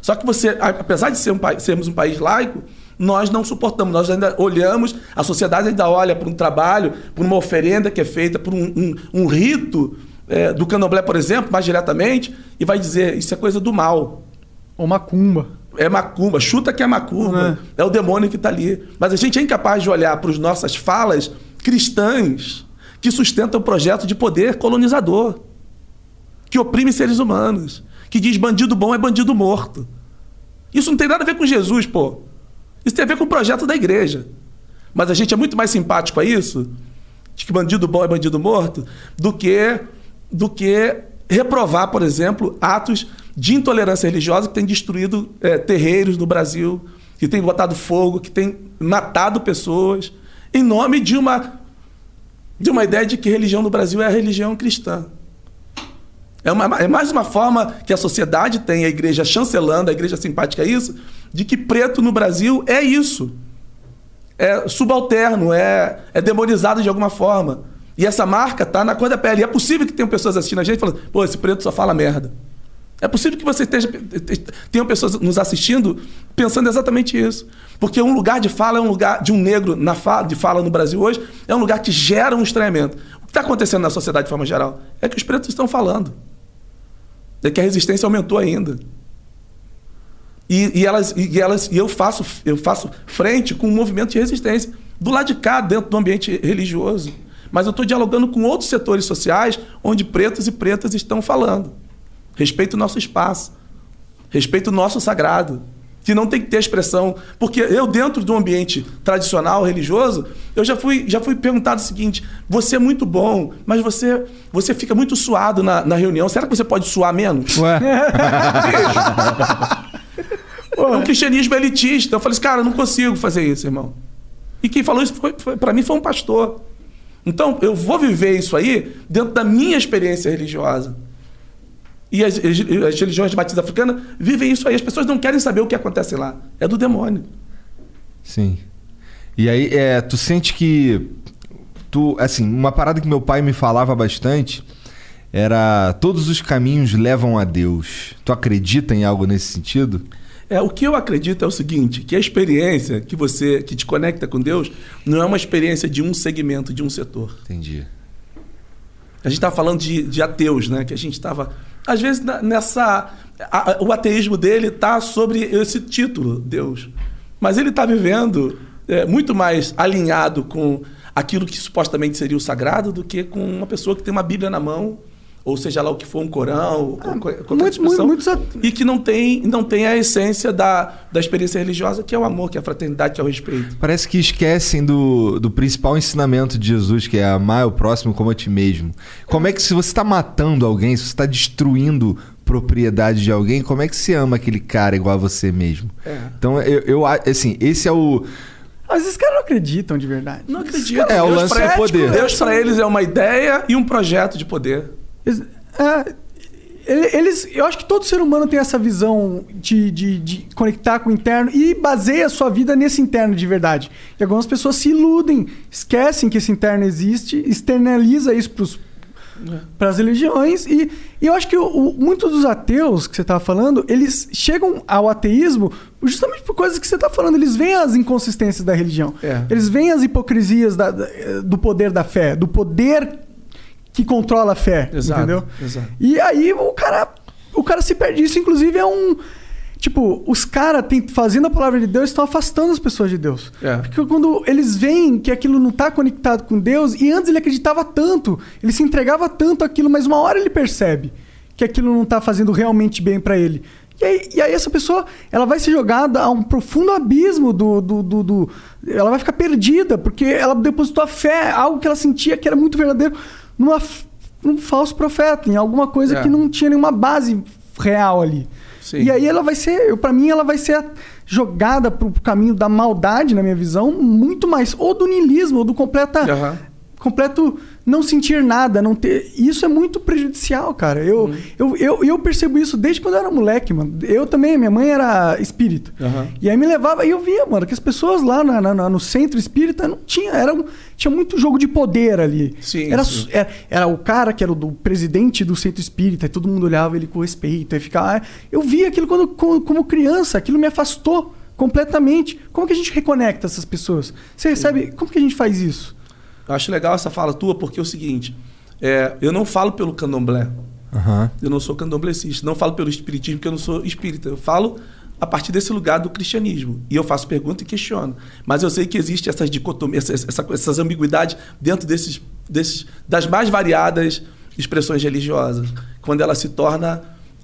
Só que você, apesar de ser um sermos um país laico, nós não suportamos, nós ainda olhamos, a sociedade ainda olha para um trabalho, para uma oferenda que é feita, por um, um- um rito é, do candomblé, por exemplo, mais diretamente, e vai dizer, isso é coisa do mal. Ou macumba. É macumba, chuta que é macumba. É, o demônio que está ali. Mas a gente é incapaz de olhar para as nossas falas cristãs que sustentam o projeto de poder colonizador, que oprime seres humanos, que diz bandido bom é bandido morto. Isso não tem nada a ver com Jesus, pô. Isso tem a ver com o projeto da igreja. Mas a gente é muito mais simpático a isso, de que bandido bom é bandido morto, do que, do que reprovar, por exemplo, atos de intolerância religiosa que têm destruído é, terreiros no Brasil, que têm botado fogo, que têm matado pessoas, em nome de uma, de uma ideia de que religião no Brasil é a religião cristã. É, uma, é mais uma forma que a sociedade tem, a igreja chancelando, a igreja simpática a isso, de que preto no Brasil é isso. É subalterno, é, é demonizado de alguma forma. E essa marca tá na cor da pele. E é possível que tenham pessoas assistindo a gente falando, pô, esse preto só fala merda. É possível que você esteja, tenham pessoas nos assistindo pensando exatamente isso. Porque um lugar de fala é um lugar de um negro na fala, de fala no Brasil hoje, é um lugar que gera um estranhamento. O que está acontecendo na sociedade de forma geral é que os pretos estão falando. É que a resistência aumentou ainda. E, e, elas, e, elas, e eu, faço, eu faço frente com um movimento de resistência do lado de cá, dentro do ambiente religioso. Mas eu estou dialogando com outros setores sociais onde pretos e pretas estão falando. Respeito o nosso espaço. Respeito o nosso sagrado. Que não tem que ter expressão. Porque eu, dentro de um ambiente tradicional, religioso, eu já fui, já fui perguntado o seguinte: você é muito bom, mas você, você fica muito suado na, na reunião. Será que você pode suar menos? Ué. (laughs) É um cristianismo elitista. Eu falei assim, cara, eu não consigo fazer isso, irmão. E quem falou isso para mim foi um pastor. Então, eu vou viver isso aí dentro da minha experiência religiosa. E as, as religiões de matriz africana vivem isso aí. As pessoas não querem saber o que acontece lá. É do demônio. Sim. E aí, é, tu sente que. Tu, assim, uma parada que meu pai me falava bastante era todos os caminhos levam a Deus. Tu acredita em algo nesse sentido? É, o que eu acredito é o seguinte, que a experiência que você que te conecta com Deus não é uma experiência de um segmento, de um setor. Entendi. A gente estava falando de, de ateus, né? Que a gente estava às vezes nessa a, o ateísmo dele está sobre esse título, Deus. Mas ele está vivendo é, muito mais alinhado com aquilo que supostamente seria o sagrado do que com uma pessoa que tem uma Bíblia na mão ou seja lá o que for um Corão, ah, qualquer muito, expressão, muito, muito... e que não tem, não tem a essência da, da experiência religiosa, que é o amor, que é a fraternidade, que é o respeito. Parece que esquecem do, do principal ensinamento de Jesus, que é amar o próximo como a ti mesmo. Como é que se você está matando alguém, se você está destruindo propriedade de alguém, como é que se ama aquele cara igual a você mesmo? É. Então, eu, eu assim, esse é o... Mas esses caras não acreditam de verdade. Não acreditam. É, o lance do poder. Deus para eles é uma ideia e um projeto de poder. É, eles, eu acho que todo ser humano tem essa visão de, de, de, conectar com o interno e baseia a sua vida nesse interno de verdade. E algumas pessoas se iludem, esquecem que esse interno existe, externaliza isso para as religiões. E, e, eu acho que o, o, muitos dos ateus que você estava falando, eles chegam ao ateísmo justamente por coisas que você está falando. Eles veem as inconsistências da religião. É. Eles veem as hipocrisias da, do poder da fé, do poder que controla a fé, exato, entendeu? Exato. E aí o cara, o cara se perde. Isso, inclusive, é um. Tipo, os caras fazendo a palavra de Deus estão afastando as pessoas de Deus. É. Porque quando eles veem que aquilo não está conectado com Deus, e antes ele acreditava tanto, ele se entregava tanto aquilo, mas uma hora ele percebe que aquilo não está fazendo realmente bem para ele. E aí, e aí, essa pessoa ela vai ser jogada a um profundo abismo do, do, do, do, Ela vai ficar perdida, porque ela depositou a fé, algo que ela sentia que era muito verdadeiro numa, num falso profeta, em alguma coisa é. que não tinha nenhuma base real ali. Sim. E aí ela vai ser, para mim, ela vai ser jogada pro caminho da maldade, na minha visão, muito mais, ou do niilismo, ou do completa, uhum. completo não sentir nada, não ter. Isso é muito prejudicial, cara. Eu, uhum. eu, eu, eu, percebo isso desde quando eu era moleque, mano. Eu também, minha mãe era espírita. Uhum. E aí me levava, e eu via, mano, que as pessoas lá na, na, no centro espírita não tinha. Era, tinha muito jogo de poder ali. Sim, era, sim. Era, era, o cara que era o do presidente do centro espírita, e todo mundo olhava ele com respeito. E ficava. Eu via aquilo quando, como, como criança, aquilo me afastou completamente. Como que a gente reconecta essas pessoas? Você recebe. Como que a gente faz isso? Eu acho legal essa fala tua, porque é o seguinte: é, eu não falo pelo candomblé. Uhum. Eu não sou candomblecista. Não falo pelo espiritismo, porque eu não sou espírita. Eu falo a partir desse lugar do cristianismo. E eu faço pergunta e questiono. Mas eu sei que existe essas dicotomias, essa, essas ambiguidades dentro desses, desses, das mais variadas expressões religiosas. Quando ela se torna.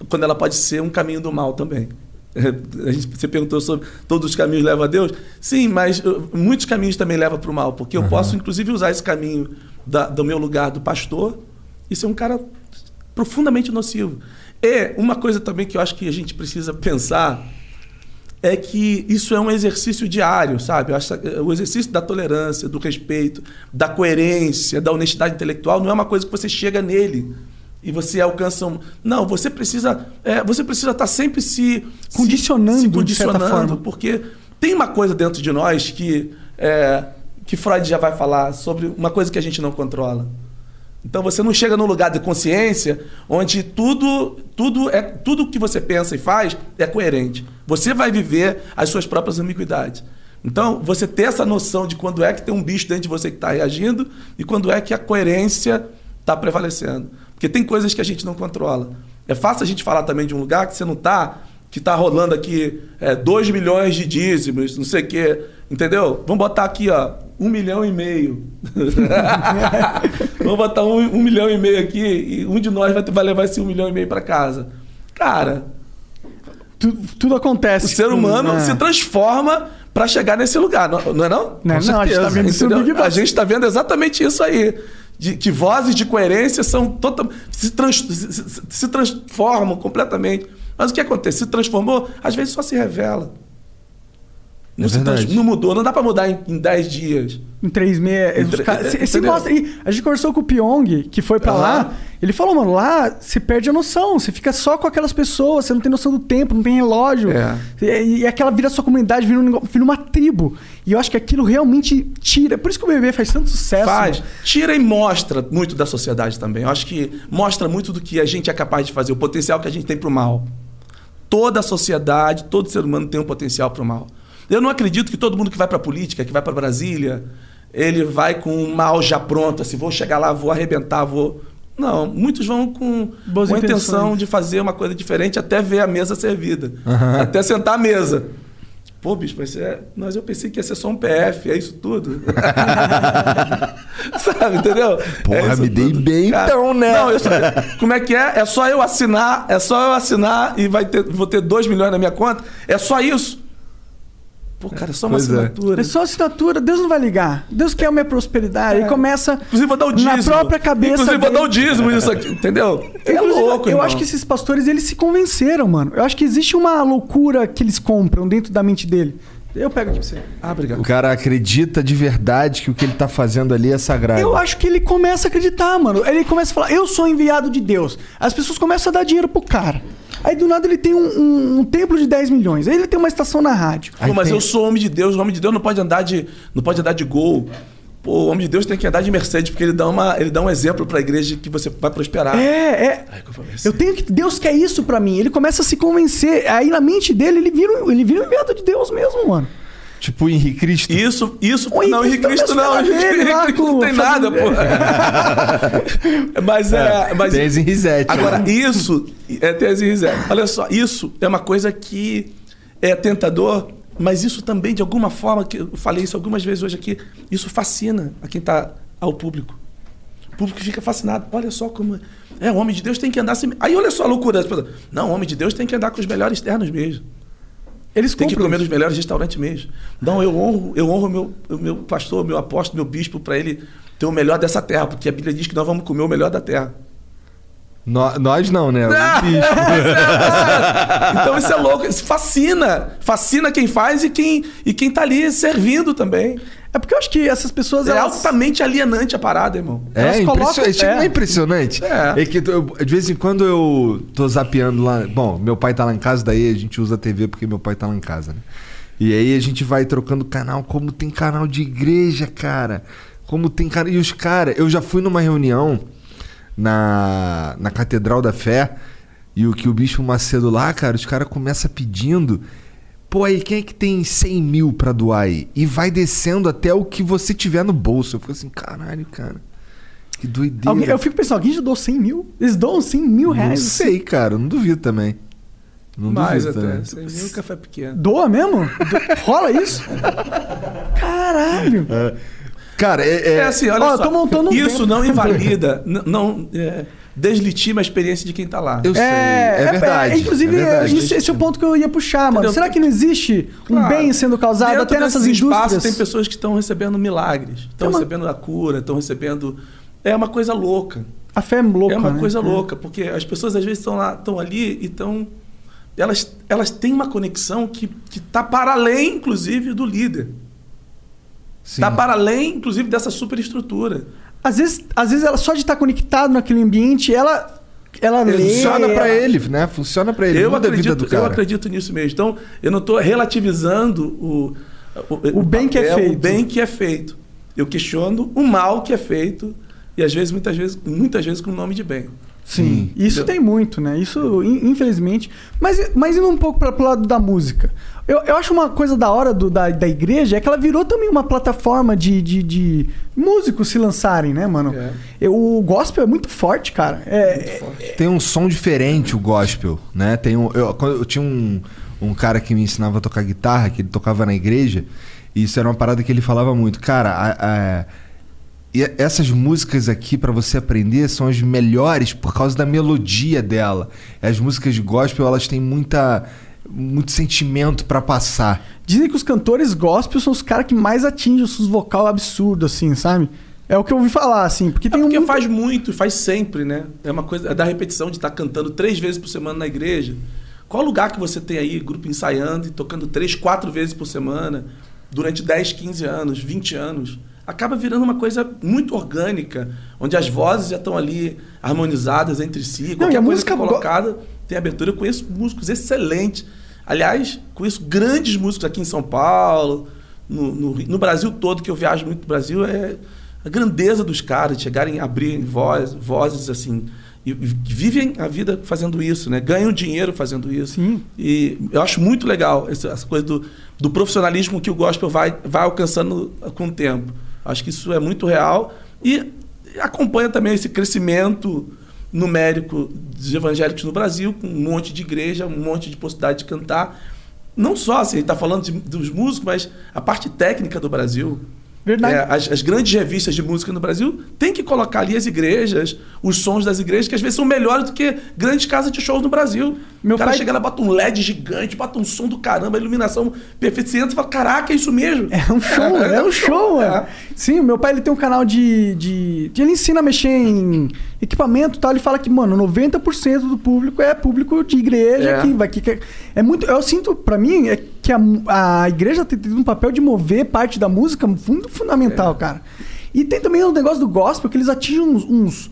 Quando ela pode ser um caminho do mal também. A gente, você perguntou sobre todos os caminhos levam a Deus? Sim, mas muitos caminhos também levam para o mal, porque eu posso, inclusive, usar esse caminho da- do meu lugar do pastor e ser um cara profundamente nocivo. E uma coisa também que eu acho que a gente precisa pensar é que isso é um exercício diário, sabe? Que O exercício da tolerância, do respeito, da coerência, da honestidade intelectual não é uma coisa que você chega nele e você alcança um. Não, você precisa, é, você precisa estar sempre se Condicionando, se de certa condicionando, forma. porque tem uma coisa dentro de nós que é, que Freud já vai falar sobre uma coisa que a gente não controla. Então você não chega num lugar de consciência onde tudo, tudo é tudo que você pensa e faz é coerente. Você vai viver as suas próprias ambiguidades. Então você ter essa noção de quando é que tem um bicho dentro de você que está reagindo e quando é que a coerência está prevalecendo. Porque tem coisas que a gente não controla. É fácil a gente falar também de um lugar que você não está, que está rolando aqui 2 milhões de dízimos, não sei o quê. Entendeu? Vamos botar aqui, ó, um milhão e meio. (laughs) Vamos botar um, um milhão e meio aqui e um de nós vai, vai levar esse um milhão e meio para casa. Cara, Tu- tudo acontece. o ser humano né? se transforma para chegar nesse lugar, não, não é não? Não, não, a gente tá certeza, vendo isso. A gente está vendo exatamente isso aí. De, que vozes de coerência são total, se, trans- se- se- transformam completamente. Mas o que acontece? Se transformou, às vezes só se revela. Não, É não mudou, não dá para mudar em, em 10 dias. Em três meses. Em tre- Se, se entendeu? mostra. A gente conversou com o Pyong, que foi pra Aham. lá. Ele falou, mano, lá você perde a noção. Você fica só com aquelas pessoas, você não tem noção do tempo, não tem relógio. É. E, e aquela vira sua comunidade, vira, um negócio- vira uma tribo. E eu acho que aquilo realmente tira. Por isso que o bebê faz tanto sucesso. Faz. mano. Tira e mostra muito da sociedade também. Eu acho que mostra muito do que a gente é capaz de fazer, o potencial que a gente tem pro mal. Toda a sociedade, todo ser humano tem um potencial pro mal. Eu não acredito que todo mundo que vai pra política, que vai pra Brasília, ele vai com o mal já pronto, assim, vou chegar lá, vou arrebentar, vou. Não, muitos vão com, Boas com a intenção de fazer uma coisa diferente até ver a mesa servida. Até sentar à mesa. Pô, bicho, mas, é... mas eu pensei que ia ser só um PF, é isso tudo? (laughs) Sabe, entendeu? Porra, É me dei bem então, né? Não, eu só- como é que é? É só eu assinar, é só eu assinar e vai ter, vou ter 2 milhões na minha conta? É só isso? Pô, cara, é só uma Pois é. assinatura. É só assinatura, Deus não vai ligar. Deus quer a minha prosperidade. Ele começa Inclusive, vou dar o dízimo. na própria cabeça. Inclusive, vou dele. dar o dízimo nisso aqui, entendeu? É Inclusive, louco, Eu irmão. acho que esses pastores, eles se convenceram, mano. Eu acho que existe uma loucura que eles compram dentro da mente dele. Eu pego aqui pra você. Ah, obrigado. O cara acredita de verdade que o que ele tá fazendo ali é sagrado. Eu acho que ele começa a acreditar, mano. Ele começa a falar, eu sou enviado de Deus. As pessoas começam a dar dinheiro pro cara. Aí do nada ele tem um, um- um templo de 10 milhões. Aí ele tem uma estação na rádio. Pô, mas tem- eu sou homem de Deus, o homem de Deus não pode andar de, não pode andar de gol. Pô, o homem de Deus tem que andar de Mercedes, porque ele dá, uma, ele dá um exemplo pra igreja que você vai prosperar. É, é. Ai, que eu falei assim. Eu tenho que. Deus quer isso pra mim. Ele começa a se convencer. Aí na mente dele, ele vira, um- ele vira um enviado de Deus mesmo, mano. Tipo o Henrique Cristo. Isso, isso. O não, Henrique Henrique Cristo não. tá Henrique dele lá Cristo não tem nada, pô. (laughs) mas é. Mas, Tem as em Risete. agora, né? isso. É tese Rizé. Olha só, isso é uma coisa que é tentador, mas isso também, de alguma forma, que eu falei isso algumas vezes hoje aqui, isso fascina a quem está ao público. O público fica fascinado. Olha só como. É, o homem de Deus tem que andar assim. Aí olha só a loucura. Não, o homem de Deus tem que andar com os melhores ternos mesmo. Eles Tem que comer nos melhores restaurantes mesmo. Não, eu honro, eu honro o meu, o meu pastor, meu apóstolo, meu bispo, para ele ter o melhor dessa terra, porque a Bíblia diz que nós vamos comer o melhor da terra. No- nós não, né? Bicho. (laughs) então isso é louco, isso fascina. Fascina quem faz e quem, e quem tá ali servindo também. É porque eu acho que essas pessoas. É elas- altamente alienante a parada, irmão. Elas É, colocam- impressionante. é. Não é impressionante? É. É que eu- de vez em quando eu tô zapeando lá. Bom, meu pai tá lá em casa, daí a gente usa a TV porque meu pai tá lá em casa, né? E aí a gente vai trocando canal, como tem canal de igreja, cara. Como tem canal. E os caras, eu já fui numa reunião na, na Catedral da Fé. E o que o bicho Macedo lá, cara, os caras começam pedindo. Pô, aí quem é que tem 100 mil pra doar aí? E vai descendo até o que você tiver no bolso. Eu fico assim, caralho, cara. Que doideira. Alguém- eu fico pensando, alguém já doou 100 mil? Eles doam 100 mil Não reais? sei, cara. Não duvido também. Não Mais duvido até. também. Sem mil café pequeno. Doa mesmo? Do- Rola isso? (laughs) Caralho. Cara, é. É, é- assim, olha só. tô montando um Isso tempo. não invalida, não é, deslegitima a experiência de quem tá lá. Eu sei, é, verdade. inclusive, é verdade. esse, esse é o ponto que eu ia puxar, mano. Entendeu? Será que não existe um Claro. bem sendo causado Dentro até nessas indústrias? tem pessoas que estão recebendo milagres, estão É uma- recebendo a cura, estão recebendo. É uma coisa louca. A fé é louca, é uma né? coisa louca, porque as pessoas às vezes estão lá, estão ali e estão. Elas, elas têm uma conexão que está para além, inclusive, do líder. Está para além, inclusive, dessa superestrutura. Às vezes, às vezes ela só de estar conectado naquele ambiente, ela ela lê, Funciona pra ela- ele, né? Funciona pra ele. eu, muda a vida acredito, do cara. eu acredito nisso mesmo. Então, eu não estou relativizando o, O bem que é papel, feito. O bem que é feito. Eu questiono o mal que é feito e às vezes, muitas vezes, muitas vezes com o nome de bem. Sim, isso Entendeu? tem muito, né? Isso, in- infelizmente. Mas, mas indo um pouco para pro lado da música. Eu, eu acho uma coisa da hora do, da, da igreja é que ela virou também uma plataforma de, de, de músicos se lançarem, né, mano? É. Eu- o gospel é muito forte, cara. É, Tem um som diferente o gospel, né? Tem um, eu, eu tinha um, um cara que me ensinava a tocar guitarra, que ele tocava na igreja, e isso era uma parada que ele falava muito. Cara, a- a- e essas músicas aqui pra você aprender são as melhores por causa da melodia dela. As músicas de gospel, elas têm muita muito sentimento pra passar. Dizem que os cantores gospel são os caras que mais atingem os vocal absurdo, assim, sabe? É o que eu ouvi falar, assim. Porque É tem porque um. faz muito, faz sempre, né? É uma coisa é da repetição de estar cantando três vezes por semana na igreja. Qual lugar que você tem aí, grupo ensaiando e tocando três, quatro vezes por semana, durante 10, 15 anos, 20 anos? Acaba virando uma coisa muito orgânica, onde as vozes já estão ali harmonizadas entre si. e a Qualquer coisa música que é go- colocada tem abertura. Eu conheço músicos excelentes. Aliás, conheço grandes músicos aqui em São Paulo, no, no, no Brasil todo, que eu viajo muito no Brasil, é a grandeza dos caras, de chegarem a abrir voz, vozes assim. E, vivem a vida fazendo isso, né? Ganham dinheiro fazendo isso. Sim. E eu acho muito legal essa, essa coisa do, do profissionalismo que o gospel vai, vai alcançando com o tempo. Acho que isso é muito real. E acompanha também esse crescimento numérico dos evangélicos no Brasil, com um monte de igreja, um monte de possibilidade de cantar. Não só, assim, ele está falando de- dos músicos, mas a parte técnica do Brasil. Verdade. É, as, as grandes revistas de música no Brasil têm que colocar ali as igrejas, os sons das igrejas, que às vezes são melhores do que grandes casas de shows no Brasil. Meu o cara pai- chega lá, bota um LED gigante, bota um som do caramba, iluminação perfeita. Você entra e fala: caraca, é isso mesmo. É um show, (laughs) é um show, é. mano. Sim, o meu pai ele tem um canal de, de, de- Ele ensina a mexer em equipamento e tal. Ele fala que, mano, 90% do público é público de igreja. É. Que vai, que, é muito. Eu sinto, pra mim, é que a, a igreja tem tido um papel de mover parte da música muito É. fundamental, cara. E tem também o negócio do gospel, que eles atingem uns. uns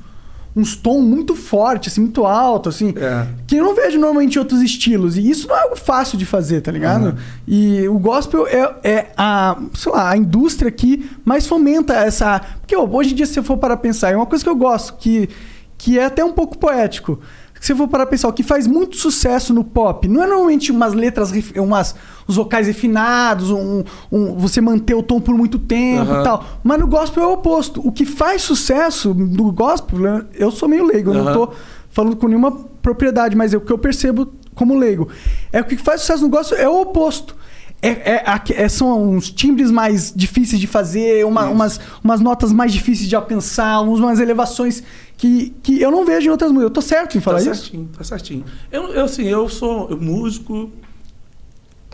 uns tons muito fortes, assim, muito alto, assim, É. que eu não vejo normalmente em outros estilos. E isso não é algo fácil de fazer, tá ligado? E o gospel é, é a, sei lá, a indústria que mais fomenta essa. Porque ó, hoje em dia, se você for para pensar, é uma coisa que eu gosto, que, que é até um pouco poético. Se você for para pensar, o que faz muito sucesso no pop não é normalmente umas letras, ref- umas, os vocais refinados, um, um- você manter o tom por muito tempo Aham. e tal. Mas no gospel é o oposto. O que faz sucesso no gospel, eu sou meio leigo, eu não tô falando com nenhuma propriedade, mas é o que eu percebo como leigo. É o que faz sucesso no gospel é o oposto. É, é- é- são uns timbres mais difíceis de fazer, uma- umas, umas notas mais difíceis de alcançar, umas elevações que, que eu não vejo em outras músicas. Eu tô certo em falar tá isso? certinho, tá certinho. Eu, eu, assim, eu sou músico,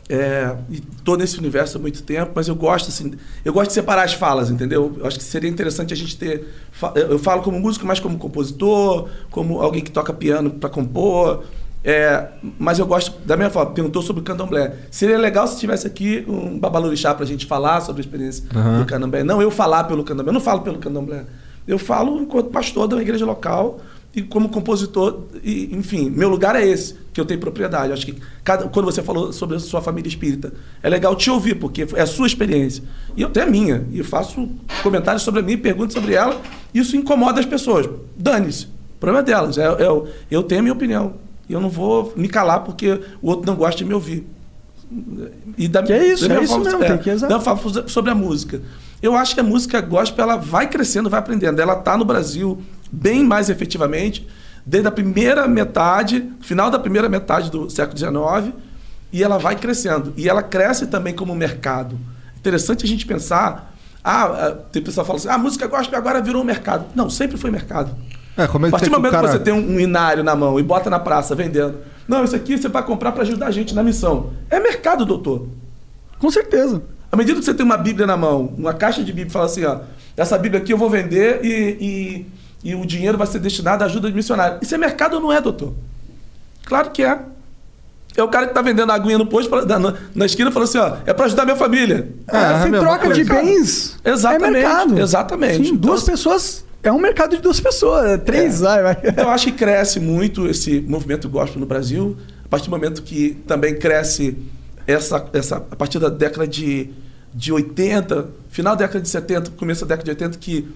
é, e tô nesse universo há muito tempo, mas eu gosto, assim, eu gosto de separar as falas, entendeu? Eu acho que seria interessante a gente ter. Eu falo como músico, mas como compositor, como alguém que toca piano para compor. É, mas eu gosto, da mesma forma, perguntou sobre o candomblé. Seria legal se tivesse aqui um babalorixá pra gente falar sobre a experiência Aham. do candomblé. Não eu falar pelo candomblé, eu não falo pelo candomblé. Eu falo enquanto pastor da igreja local e como compositor, e, enfim, meu lugar é esse, que eu tenho propriedade. Acho que cada, quando você falou sobre a sua família espírita, é legal te ouvir, porque é a sua experiência. E eu tenho a minha, e eu faço comentários sobre a minha, perguntas sobre ela, isso incomoda as pessoas. Dane-se, o problema é delas. É, é eu tenho a minha opinião. E eu não vou me calar porque o outro não gosta de me ouvir. E da, Que é isso, é isso forma, mesmo, tem que exato. forma so- sobre a música. Eu acho que a música gospel ela vai crescendo, vai aprendendo. Ela está no Brasil bem mais efetivamente desde a primeira metade, final da primeira metade do século XIX, e ela vai crescendo. E ela cresce também como mercado. Interessante a gente pensar Ah, ah, tem pessoa que fala assim, ah, a música gospel agora virou um mercado. Não, sempre foi mercado. É, como é A que partir tem do que momento cara... que você tem um, um inário na mão e bota na praça vendendo. Não, isso aqui você vai comprar para ajudar a gente na missão. É mercado, doutor. Com certeza. À medida que você tem uma Bíblia na mão, uma caixa de Bíblia, fala assim, ó, essa Bíblia aqui eu vou vender e, e, e o dinheiro vai ser destinado à ajuda de missionário. Isso é mercado ou não é, doutor? Claro que é. É o cara que está vendendo a aguinha no posto, na, na esquina, falando assim, ó, é para ajudar minha família. É, é a Sem mesma troca de bens. Exatamente, É mercado. exatamente. Sim, Então, duas assim- pessoas. É um mercado de duas pessoas. é Três, vai, vai. Eu acho que (laughs) cresce muito esse movimento gospel no Brasil, a partir do momento que também cresce essa, essa a partir da década de, de 80, final da década de 70, começo da década de 80, que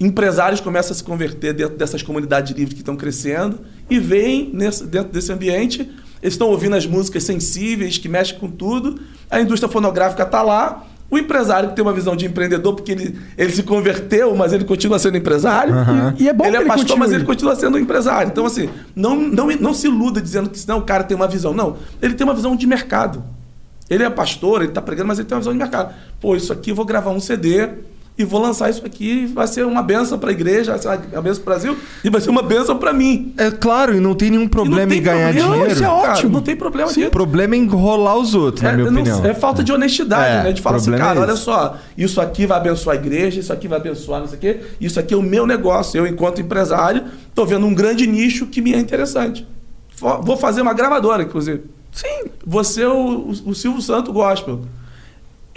empresários começam a se converter dentro dessas comunidades livres que estão crescendo e veem nesse, dentro desse ambiente, eles estão ouvindo as músicas sensíveis, que mexem com tudo, a indústria fonográfica está lá, o empresário que tem uma visão de empreendedor, porque ele, ele se converteu, mas ele continua sendo empresário. E, e é bom ele que é pastor, continue. mas ele continua sendo empresário. Então, assim, não, não, não se iluda dizendo que senão o cara tem uma visão. Não, ele tem uma visão de mercado. Ele é pastor, ele está pregando, mas ele tem uma visão de mercado. Pô, isso aqui eu vou gravar um CD e vou lançar isso aqui, vai ser uma benção para a igreja, vai ser uma benção para o Brasil e vai ser uma benção para mim. É claro, e não tem nenhum problema tem em ganhar problema, dinheiro. Isso é Cara, ótimo, não tem problema O nisso. problema é enrolar os outros, na É, minha não- opinião. é falta de honestidade, É, né? De falar o assim, cara, é olha só, isso aqui vai abençoar a igreja, isso aqui vai abençoar não sei o quê, isso aqui é o meu negócio. Eu, enquanto empresário, estou vendo um grande nicho que me é interessante. Vou fazer uma gravadora, inclusive. Sim. Você é o, o, o Silvio Santo Gospel.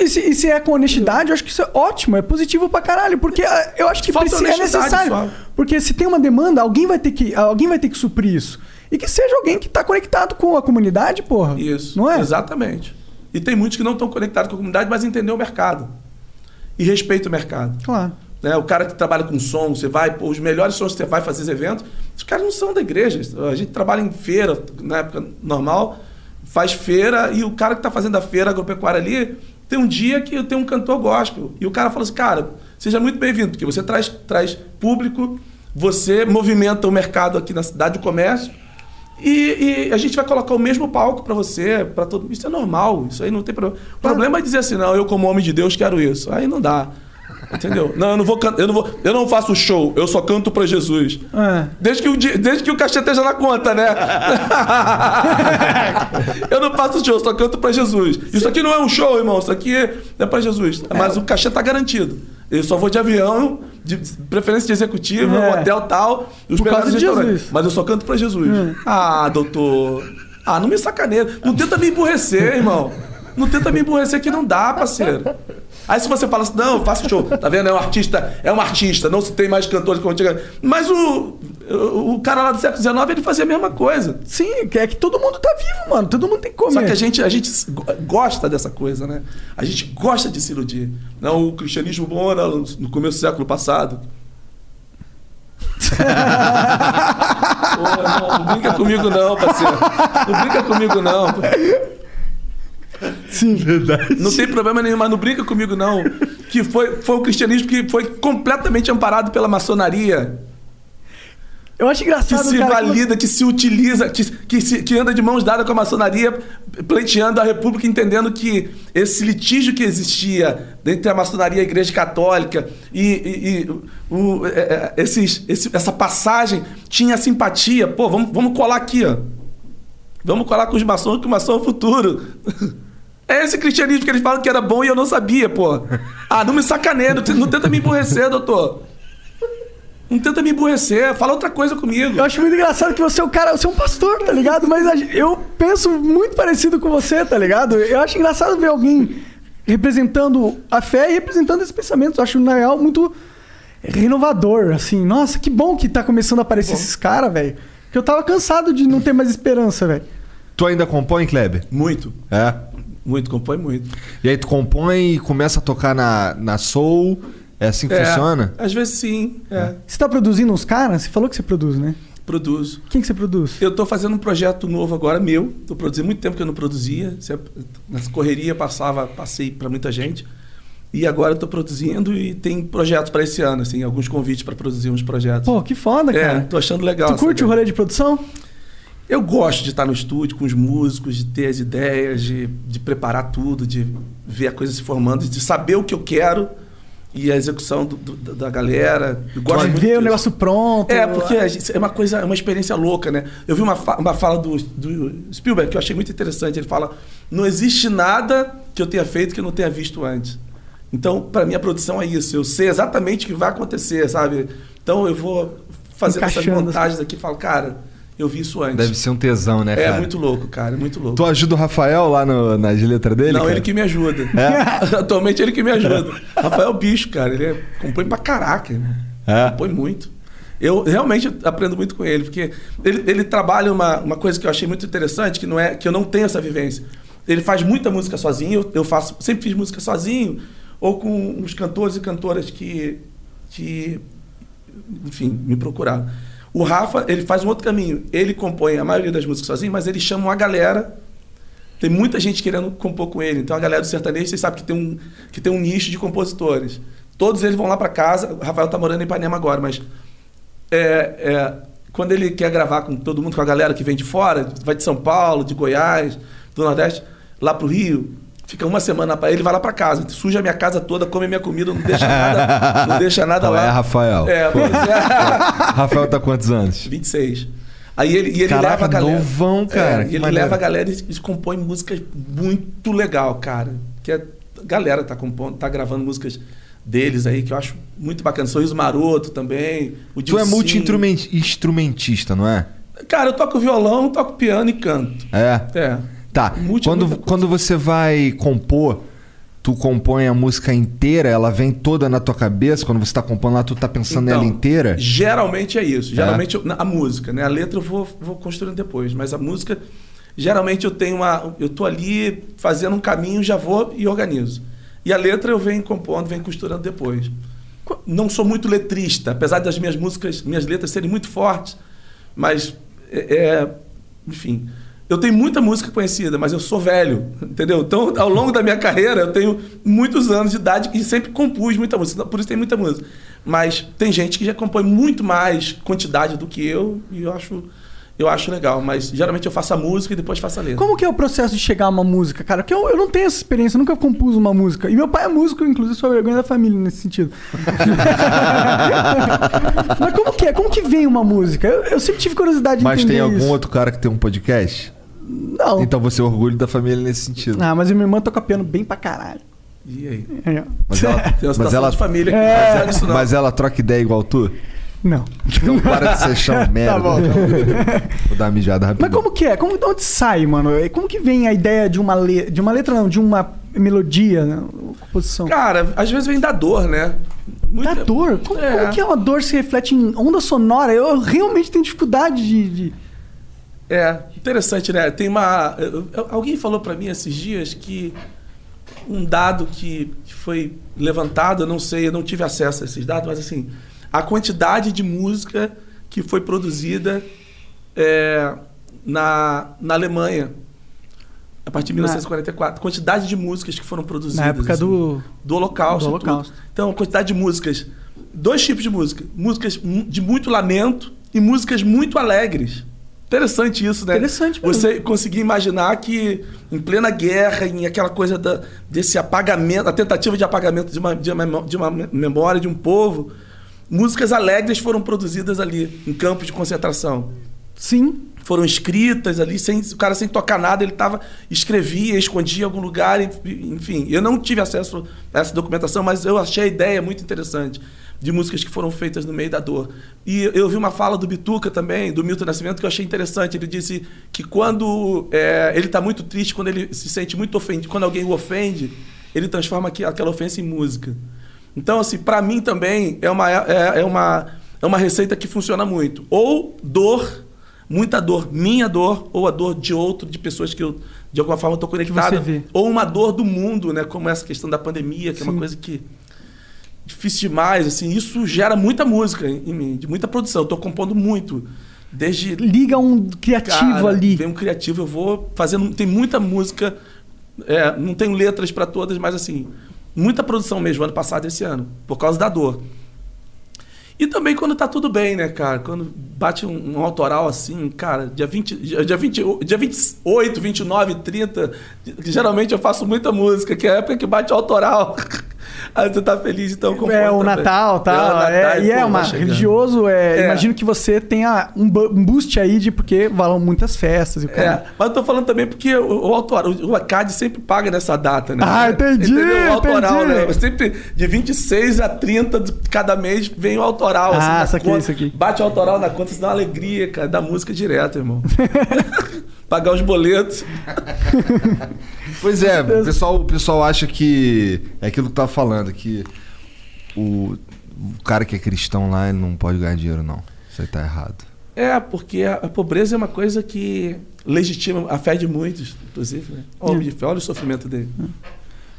E se, e se é com honestidade, eu acho que isso é ótimo, é positivo pra caralho. Porque ah, eu acho que precisa, é necessário. só. Porque se tem uma demanda, alguém vai ter que, alguém vai ter que suprir isso. E que seja alguém que tá conectado com a comunidade, porra. Isso. Não é? Exatamente. E tem muitos que não estão conectados com a comunidade, mas entendem o mercado. E respeitam o mercado. Claro. né? O cara que trabalha com som, você vai, pô, os melhores sons que você vai fazer os eventos, os caras não são da igreja. A gente trabalha em feira, na época normal, faz feira e o cara que está fazendo a feira agropecuária ali, tem um dia que tem um cantor gospel. E o cara fala assim, cara, seja muito bem-vindo, porque você traz, traz público, você movimenta o mercado aqui na cidade, o comércio, e, e a gente vai colocar o mesmo palco para você, para todo Isso é normal, isso aí não tem problema. O problema é dizer assim, não, eu como homem de Deus quero isso. Aí não dá. Entendeu? Não, eu não vou eu não vou, eu não faço show, eu só canto para Jesus. É. Desde que, o, desde que o cachê esteja na conta, né? (laughs) eu não faço show, só canto para Jesus. Isso aqui não é um show, irmão, isso aqui é para Jesus. Mas o cachê tá garantido. Eu só vou de avião, de preferência de executiva, É. hotel tal, os Por causa de. Jesus. Mas eu só canto para Jesus. Hum. Ah, doutor. Ah, não me sacaneia. Não tenta me emburrecer, irmão. Não tenta me emburrecer que não dá, parceiro. Aí se você fala assim, não, eu faço show, tá vendo? É um artista, é um artista, não se tem mais cantores como antigamente. Mas o, o, o cara lá do século XIX, ele fazia a mesma coisa. Sim, é que todo mundo tá vivo, mano. Todo mundo tem que comer. Só que a gente, a gente go- gosta dessa coisa, né? A gente gosta de se iludir. Não, o cristianismo bom era no no começo do século passado. (laughs) Pô, não, não brinca comigo não, parceiro. Não brinca comigo não. Sim. Não tem problema nenhum, mas não brinca comigo não. Que foi, foi o cristianismo que foi completamente amparado pela maçonaria. Eu acho Que engraçado, se cara. valida, que se utiliza, que, que, se- que anda de mãos dadas com a maçonaria, pleiteando a república, entendendo que esse litígio que existia entre a maçonaria e a igreja católica e, e- e o- é, é, esses, esse- essa passagem tinha simpatia. Pô, vamos, vamos colar aqui, ó. Vamos colar com os maçons, que o maçom é o futuro. (laughs) É esse cristianismo que eles falam que era bom e eu não sabia, pô. Ah, não me sacaneia, não, te- não tenta me emburrecer, doutor. Não tenta me emburrecer, fala outra coisa comigo. Eu acho muito engraçado que você é um cara, você é um pastor, tá ligado? Mas eu penso muito parecido com você, tá ligado? Eu acho engraçado ver alguém representando a fé e representando esses pensamentos. Eu acho, na real, muito renovador, assim. Nossa, que bom que tá começando a aparecer esses caras, velho. Porque eu tava cansado de não ter mais esperança, velho. Tu ainda compõe, Kleber? Muito, É. muito, compõe muito. E aí tu compõe e começa a tocar na, na Soul. É assim que É, funciona? Às vezes sim, é. Você tá produzindo uns caras? Você falou que você produz, né? Produzo. Quem que você produz? Eu estou fazendo um projeto novo agora, meu. Estou produzindo muito tempo que eu não produzia. Nessa correria passava, passei para muita gente. E agora estou produzindo e tem projetos para esse ano, assim, alguns convites para produzir uns projetos. Pô, que foda, é, cara. tô achando legal. tu curte o rolê de produção? Eu gosto de estar no estúdio com os músicos, de ter as ideias, de, de preparar tudo, de ver a coisa se formando, de saber o que eu quero e a execução do- do- da galera. Eu gosto Vai muito ver o disso. negócio pronto. É, porque é uma coisa, é uma experiência louca, né? Eu vi uma, fa- uma fala do, do Spielberg que eu achei muito interessante. Ele fala: não existe nada que eu tenha feito que eu não tenha visto antes. Então, para mim, a produção é isso. Eu sei exatamente o que vai acontecer, sabe? Então, eu vou fazer essas montagens aqui e falo, cara, eu vi isso antes. Deve ser um tesão, né, é cara? muito louco, cara, é muito louco. Tu ajuda o Rafael lá no, nas letras dele? Não, cara? ele que me ajuda. É? (laughs) Atualmente ele que me ajuda. Rafael Bicho, cara, ele é, compõe pra caraca. Né? É? Compõe muito. Eu realmente aprendo muito com ele, porque ele, ele trabalha uma, uma coisa que eu achei muito interessante, que não é que eu não tenho essa vivência. Ele faz muita música sozinho, eu, eu faço, sempre fiz música sozinho, ou com uns cantores e cantoras que, que enfim, me procuraram. O Rafa, ele faz um outro caminho. Ele compõe a maioria das músicas sozinho, mas ele chama uma galera tem muita gente querendo compor com ele. Então a galera do sertanejo, vocês sabem que tem um, que tem um nicho de compositores. Todos eles vão lá para casa. O Rafael tá morando em Ipanema agora, mas é, é, quando ele quer gravar com todo mundo, com a galera que vem de fora, vai de São Paulo, de Goiás, do Nordeste, lá pro Rio, fica uma semana para ele vai lá para casa, suja a minha casa toda, come a minha comida, não deixa nada, não deixa nada Qual lá. é, Rafael? É, pois é. (laughs) Rafael tá quantos anos? 26. Aí ele, e ele Caraca, leva a galera. novão, cara, É, que e ele maneiro. leva a galera e, e compõe músicas muito legal, cara. Que a galera tá compondo, tá gravando músicas deles aí, que eu acho muito bacana. Sorriso Maroto também. O Tu é multi-instrumentista, não é? Cara, eu toco violão, toco piano e canto. É. É. Tá. Multi- quando, quando você vai compor, tu compõe a música inteira, ela vem toda na tua cabeça. Quando você tá compondo lá, tu tá pensando Então, nela inteira? Geralmente é isso. Geralmente eu- a música, né? A letra eu vou, vou construindo depois, mas a música geralmente eu tenho uma eu tô ali fazendo um caminho, já vou e organizo. E a letra eu venho compondo, venho costurando depois. Não sou muito letrista, apesar das minhas músicas, minhas letras serem muito fortes, mas é, é- enfim, eu tenho muita música conhecida, mas eu sou velho, entendeu? Então, ao longo da minha carreira, eu tenho muitos anos de idade e sempre compus muita música, por isso tem muita música. Mas tem gente que já compõe muito mais quantidade do que eu e eu acho, eu acho legal. Mas geralmente eu faço a música e depois faço a letra. Como que é o processo de chegar a uma música, cara? Porque eu, eu não tenho essa experiência, eu nunca compus uma música. E meu pai é músico, inclusive sou a vergonha da família nesse sentido. (laughs) Mas como que é? Como que vem uma música? Eu, eu sempre tive curiosidade de Mas entender tem algum isso. outro cara que tem um podcast? Não. Então você é orgulho da família nesse sentido. Ah, mas minha irmã toca piano bem pra caralho. E aí? É. Mas ela, (laughs) Tem uma mas situação ela, de família que É. disso, não. mas ela troca ideia igual tu? Não. Então para de ser chão (laughs) merda. Tá bom, tá (laughs) Vou dar uma mijada rapidão. Mas como que é? Como, de onde sai, mano? E Como que vem a ideia de uma, le... de uma letra, não, de uma melodia, né? composição? Cara, às vezes vem da dor, né? Muita- Da dor? Como, É. como que é uma dor se reflete em onda sonora? Eu realmente tenho dificuldade de... de- É, interessante, né? Tem uma. Alguém falou pra mim esses dias que um dado que, foi levantado, eu não sei, eu não tive acesso a esses dados, mas assim, a quantidade de música que foi produzida é, na, na Alemanha. A partir de Na- 1944. Quantidade de músicas que foram produzidas. Na época assim, do... do Holocausto. Do. Holocausto. Então, quantidade de músicas. Dois tipos de música. Músicas de muito lamento e músicas muito alegres. Interessante isso, né? Interessante mesmo. Você conseguir imaginar que em plena guerra, em aquela coisa da, desse apagamento, a tentativa de apagamento de uma, de, uma, de uma memória de um povo, músicas alegres foram produzidas ali, em campos de concentração Sim. foram escritas ali, sem, o cara sem tocar nada, ele tava, escrevia, escondia em algum lugar, en- enfim. Eu não tive acesso a essa documentação, mas eu achei a ideia muito interessante de músicas que foram feitas no meio da dor. E eu vi uma fala do Bituca também, do Milton Nascimento, que eu achei interessante. Ele disse que quando é, ele está muito triste, quando ele se sente muito ofendido, quando alguém o ofende, ele transforma aquela ofensa em música. Então, assim, para mim também é uma, é, é uma, é uma receita que funciona muito. Ou dor, muita dor, minha dor, ou a dor de outro, de pessoas que eu, de alguma forma, estou conectado. Ou uma dor do mundo, né? Como essa questão da pandemia, que é Sim. uma coisa que difícil demais, assim, isso gera muita música em mim, de muita produção. Eu tô compondo muito. Desde Liga um criativo Cara, ali. Vem um criativo, eu vou fazendo. Tem muita música, é, não tenho letras para todas, mas assim, muita produção mesmo, ano passado e esse ano, por causa da dor. E também quando tá tudo bem, né, cara? Quando bate um, um autoral assim, cara, dia, 20, dia, dia, 20, dia 28, 29, 30, geralmente eu faço muita música, que é a época que bate o autoral. (laughs) Aí tu tá feliz, então com É o Natal tal. É, e é uma religioso. É, É. Imagino que você tenha um, boost aí de porque valam muitas festas. E o É, cara. mas eu tô falando também porque o, o autoral, o ACAD sempre paga nessa data, né? Ah, entendi, Entendeu? O autoral, entendi. né? Sempre de 26 a 30 de cada mês vem o autoral. assim, Ah, na saquei conta. isso aqui. Bate o autoral na conta, isso dá uma alegria, cara. Dá música direto, irmão. (laughs) Pagar os boletos. (laughs) Pois é, o pessoal, o pessoal acha que. É aquilo que tu tava falando, que o, o cara que é cristão lá ele não pode ganhar dinheiro, não. Isso aí tá errado. É, porque a, a pobreza é uma coisa que legitima a fé de muitos, inclusive, né? O homem de fé, olha o sofrimento dele.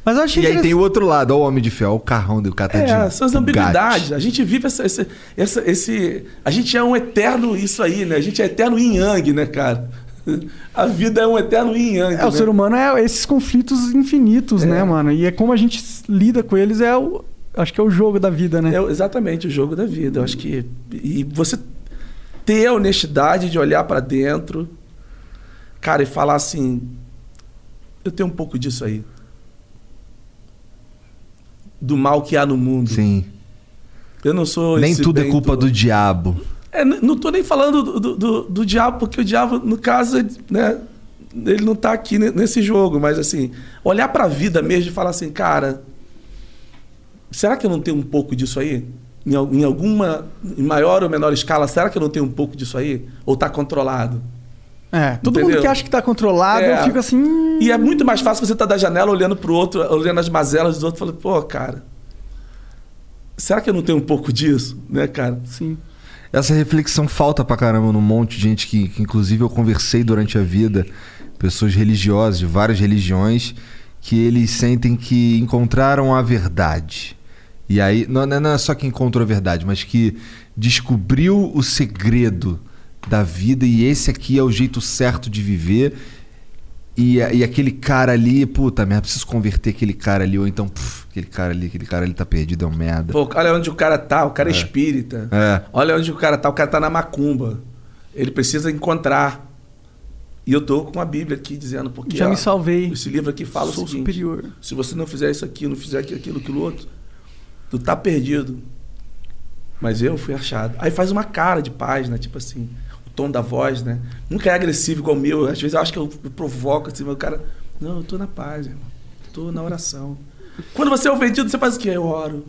Mas eu achei E aí tem o outro lado, ó, o homem de fé, ó, o carrão do catadinho. É, são as ambiguidades. A gente vive essa, essa, essa- esse. A gente é um eterno isso aí, né? A gente é eterno yin yang, né, cara? (laughs) A vida é um eterno yin yang. É, o ser humano é esses conflitos infinitos, É. né, mano? E é como a gente lida com eles é o. Acho que é o jogo da vida, né? É exatamente o jogo da vida. Eu acho que. E você ter a honestidade de olhar pra dentro, cara, e falar assim: eu tenho um pouco disso aí. Do mal que há no mundo. Sim. Eu não sou. Nem esse tudo é bento- culpa do diabo. É, não tô nem falando do, do, do- do diabo, porque o diabo, no caso, né, ele não tá aqui ne- nesse jogo, mas assim, olhar pra vida mesmo e falar assim, cara, será que eu não tenho um pouco disso aí? Em, em alguma, em maior ou menor escala, será que eu não tenho um pouco disso aí? Ou tá controlado? É, todo mundo Entendeu? que acha que tá controlado, É. eu fico assim. hum, E é muito mais fácil você estar da janela olhando pro outro, olhando as mazelas dos outros, falando, pô, cara, será que eu não tenho um pouco disso, né, cara? Sim. Essa reflexão falta pra caramba num monte de gente que, que inclusive, eu conversei durante a vida, pessoas religiosas de várias religiões, que eles sentem que encontraram a verdade. E aí, não, não é só que encontrou a verdade, mas que descobriu o segredo da vida e esse aqui é o jeito certo de viver. E, e aquele cara ali, puta merda, preciso converter aquele cara ali, ou então, puf, aquele cara ali, aquele cara ali tá perdido, é um merda. Pô, olha onde o cara tá, o cara é, espírita. É. Olha onde o cara tá, o cara tá na macumba. Ele precisa encontrar. E eu tô com a Bíblia aqui dizendo, porque Já ó, me salvei. esse livro aqui fala Sou o seguinte: superior. se você não fizer isso aqui, não fizer aquilo, aquilo, aquilo outro, tu tá perdido. Mas eu fui achado. Aí faz uma cara de paz, né? Tipo assim, tom da voz, né? Nunca é agressivo igual o meu. Às vezes eu acho que eu provoco assim, mas o cara. Não, eu tô na paz, irmão. Tô na oração. Quando você é ofendido, você faz o quê? Eu oro.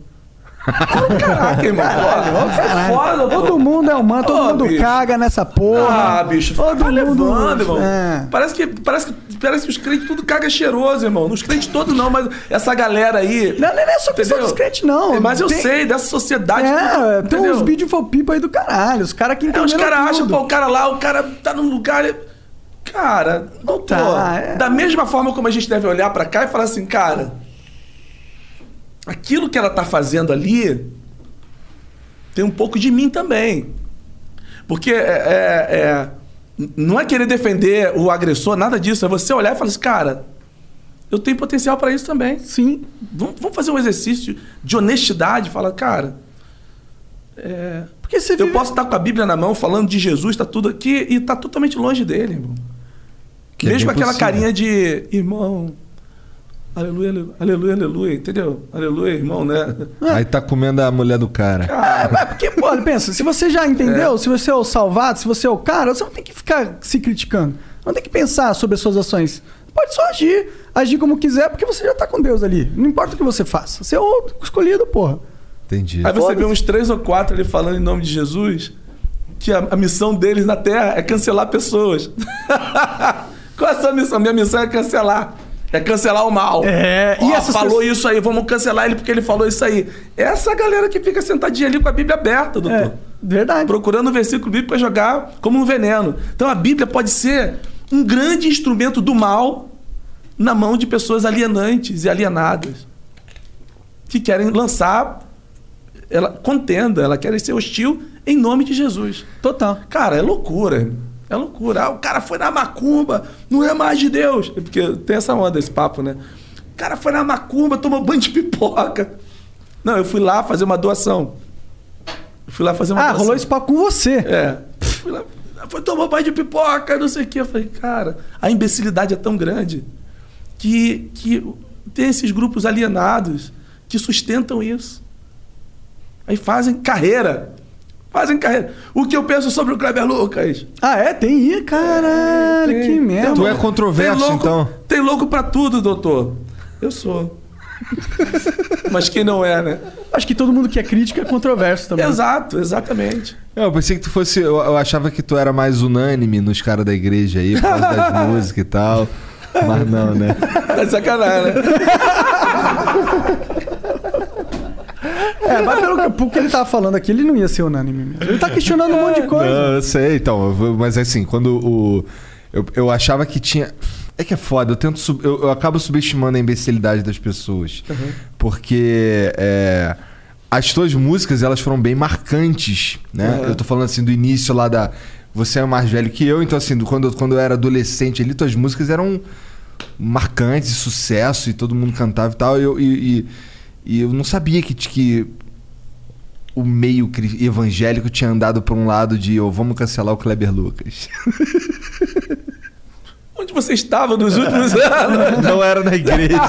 Caraca, irmão. Pô, é foda. Todo mundo é humano, todo Ô, mundo bicho. caga nessa porra. Ah, bicho, todo tá mundo. levando, irmão. É. Parece, que, parece, que, parece que os crentes tudo caga cheiroso, irmão. Os crentes todos não, mas essa galera aí. Não, não é só Entendeu? dos crentes, não. É, Mas eu Tem- sei, dessa sociedade. É, tudo, tem uns vídeos infopipa aí do caralho. Os caras que É, entenderam os caras acham, pô, o cara lá, o cara tá num lugar. Cara, não Tá, é. Da mesma forma como a gente deve olhar pra cá e falar assim, cara, aquilo que ela tá fazendo ali tem um pouco de mim também. Porque é, é- é- não é querer defender o agressor, nada disso. É você olhar e falar assim, cara, eu tenho potencial pra isso também. Sim. Vamos, vamos fazer um exercício de honestidade. Falar, cara, Porque você eu vive... posso estar com a Bíblia na mão, falando de Jesus, tá tudo aqui, e tá totalmente longe dele, irmão. Que é Mesmo bem aquela possível. carinha de irmão. Aleluia, aleluia, aleluia, aleluia, entendeu? Aleluia, irmão, né? (laughs) Aí tá comendo a mulher do cara. É, é porque, pô, pensa, se você já entendeu, É. se você é o salvado, se você é o cara, você não tem que ficar se criticando. Não tem que pensar sobre as suas ações. Pode só agir. Agir como quiser, porque você já tá com Deus ali. Não importa o que você faça. Você é o escolhido, porra. Entendi. Aí você vê uns três ou quatro ali falando em nome de Jesus, que a, a missão deles na Terra é cancelar pessoas. (laughs) Qual é a sua missão? Minha missão é cancelar. É cancelar o mal. É, e Ó, essas falou pessoas- isso aí, vamos cancelar ele porque ele falou isso aí. Essa galera que fica sentadinha ali com a Bíblia aberta, doutor. É, verdade. procurando um versículo bíblico para jogar como um veneno. Então a Bíblia pode ser um grande instrumento do mal na mão de pessoas alienantes e alienadas que querem lançar ela contenda, ela quer ser hostil em nome de Jesus. Total. Cara, é loucura. É loucura. Ah, o cara foi na macumba, não é mais de Deus. É Porque tem essa onda, esse papo, né? O cara foi na macumba, tomou banho de pipoca. Não, eu fui lá fazer uma doação. Eu fui lá fazer uma Ah, doação. rolou esse papo com você. É. Fui lá, foi tomar banho de pipoca, não sei o quê. Eu falei, cara, a imbecilidade é tão grande que, que tem esses grupos alienados que sustentam isso. Aí fazem carreira. Fazem carreira. O que eu penso sobre o Kleber Lucas? Ah, é? Tem aí? Caralho, Tem- que merda. Tu é controverso, tem louco- então? Tem louco pra tudo, doutor. Eu sou. Mas quem não é, né? Acho que todo mundo que é crítico é controverso também. Exato, exatamente. Eu pensei que tu fosse. Eu, eu achava que tu era mais unânime nos caras da igreja aí, por causa das (laughs) músicas e tal. Mas não, né? Tá de sacanagem, né? É, mas pelo que, pelo que ele tava falando aqui, ele não ia ser unânime mesmo. Ele tá questionando um monte de coisa. Não, eu sei, então. Mas assim, quando o. Eu, eu achava que tinha. É que é foda, eu tento sub- eu, eu acabo subestimando a imbecilidade das pessoas. Porque é, as tuas músicas, elas foram bem marcantes, né? Uhum. Eu tô falando assim do início lá da. Você é mais velho que eu, então assim, do- quando, eu- quando eu era adolescente ali, tuas músicas eram marcantes, sucesso, e todo mundo cantava e tal. E e, e- e eu não sabia que, que o meio evangélico tinha andado pra um lado de oh, vamos cancelar o Kleber Lucas. (laughs) Onde você estava nos últimos (laughs) anos? não era na igreja. (laughs)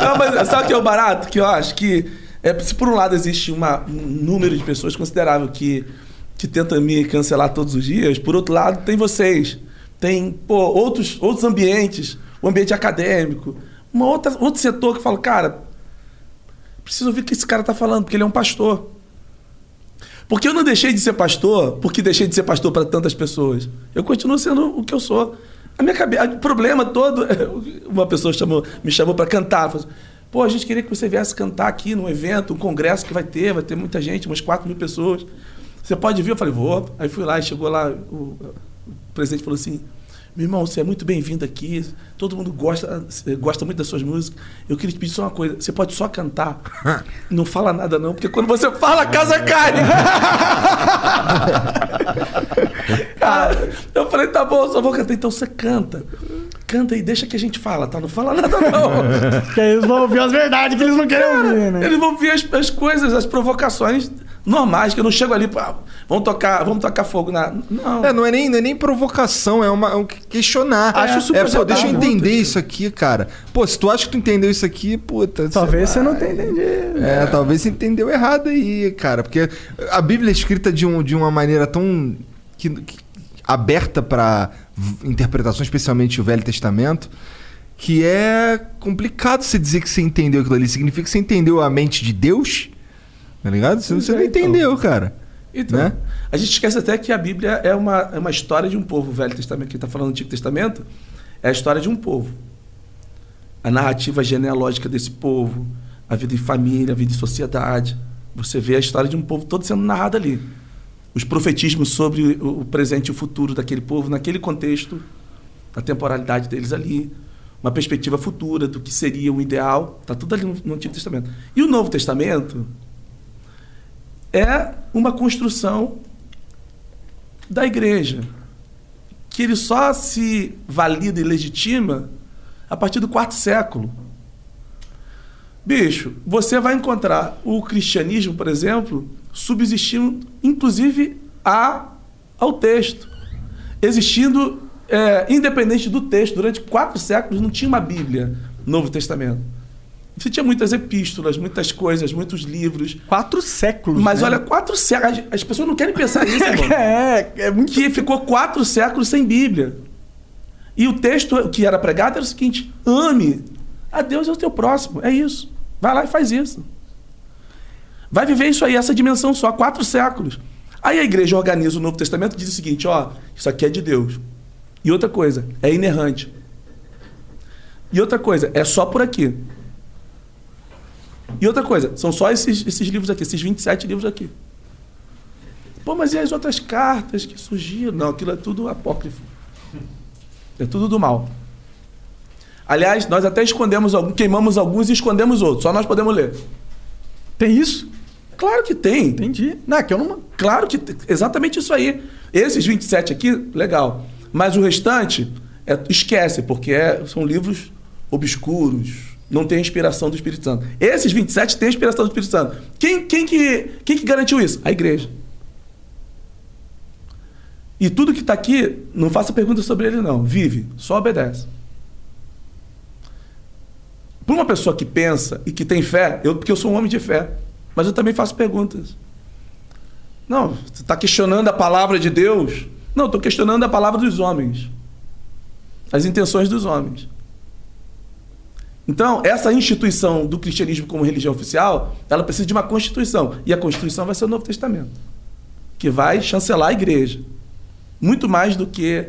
Não, mas sabe o que é o barato? Que eu acho que, é, se por um lado existe uma- um número de pessoas considerável que, que tenta me cancelar todos os dias, por outro lado tem vocês, tem pô, outros, outros ambientes, o ambiente acadêmico, uma outra, outro setor que fala, cara, preciso ouvir o que esse cara tá falando, porque ele é um pastor. Porque eu não deixei de ser pastor porque deixei de ser pastor para tantas pessoas. Eu continuo sendo o que eu sou. A minha cabeça, o problema todo, (laughs) uma pessoa chamou, me chamou para cantar. Falou assim, Pô, a gente queria que você viesse cantar aqui num evento, um congresso que vai ter, vai ter muita gente, umas 4 mil pessoas. Você pode vir? Eu falei, vou. Aí fui lá e chegou lá, o, o presidente falou assim: meu irmão, você é muito bem-vindo aqui. Todo mundo gosta, gosta muito das suas músicas. Eu queria te pedir só uma coisa: você pode só cantar. (laughs) Não fala nada, não, porque quando você fala, a casa cai. Cara, (laughs) (laughs) eu falei: tá bom, eu só vou cantar. Então você canta. Canta e deixa que a gente fala, tá? Não fala nada, não. (laughs) Que aí eles vão ouvir as verdades que eles não querem ouvir, né? Eles vão ver as, as coisas, as provocações normais, que eu não chego ali pra. Vamos tocar, vamos tocar fogo na. Não. É, não é nem, não é nem provocação, é, uma, é um questionar. Acho é, super é, pô, deixa eu entender isso aqui, cara. Pô, se tu acha que tu entendeu isso aqui, puta. Talvez você vai. não tenha entendido. É, talvez você entendeu errado aí, cara. Porque a Bíblia é escrita de, um, de uma maneira tão que- que- aberta para interpretação, especialmente o Velho Testamento, que é complicado você dizer que você entendeu aquilo ali. Significa que você entendeu a mente de Deus, tá ligado? Você, você não é, então. entendeu, cara. Então, Né? a gente esquece até que a Bíblia é uma, é uma história de um povo. O Velho Testamento, que está falando do Antigo Testamento, é a história de um povo. A narrativa genealógica desse povo, a vida em família, a vida em sociedade. Você vê a história de um povo todo sendo narrada ali. Os profetismos sobre o presente e o futuro daquele povo, naquele contexto, a temporalidade deles ali, uma perspectiva futura do que seria o ideal, está tudo ali no Antigo Testamento. E o Novo Testamento é uma construção da igreja, que ele só se valida e legitima a partir do quarto século. Bicho, você vai encontrar o cristianismo, por exemplo, subsistindo, inclusive, a, ao texto. Existindo, é, independente do texto, durante quatro séculos não tinha uma Bíblia, Novo Testamento. Você tinha muitas epístolas, muitas coisas, muitos livros. Quatro séculos. Mas né? olha, quatro séculos. As- As pessoas não querem pensar nisso, irmão. (laughs) É, é muito. que ficou quatro séculos sem Bíblia. E o texto que era pregado era o seguinte: ame a Deus e ao teu próximo. É isso. Vai lá e faz isso. Vai viver isso aí, essa dimensão só, quatro séculos. Aí a igreja organiza o Novo Testamento e diz o seguinte: ó, isso aqui é de Deus. E outra coisa, é inerrante. E outra coisa, é só por aqui. E outra coisa, são só esses, esses livros aqui, esses 27 livros aqui. Pô, mas e as outras cartas que surgiram? Não, aquilo é tudo apócrifo. É tudo do mal. Aliás, nós até escondemos queimamos alguns e escondemos outros. Só nós podemos ler. Tem isso? Claro que tem. Entendi. Não, é que eu não. Claro que tem. Exatamente isso aí. Esses 27 aqui, legal. Mas o restante, é- esquece, porque é- são livros obscuros. Não tem inspiração do Espírito Santo. Esses 27 têm inspiração do Espírito Santo. Quem, quem, que, quem que garantiu isso? A igreja. E tudo que está aqui, não faça pergunta sobre ele, não. Vive, só obedece. Para uma pessoa que pensa e que tem fé, eu, porque eu sou um homem de fé, mas eu também faço perguntas. Não, você está questionando a palavra de Deus? Não, estou questionando a palavra dos homens. As intenções dos homens. Então, essa instituição do cristianismo como religião oficial, ela precisa de uma constituição. E a constituição vai ser o Novo Testamento, que vai chancelar a igreja. Muito mais do que,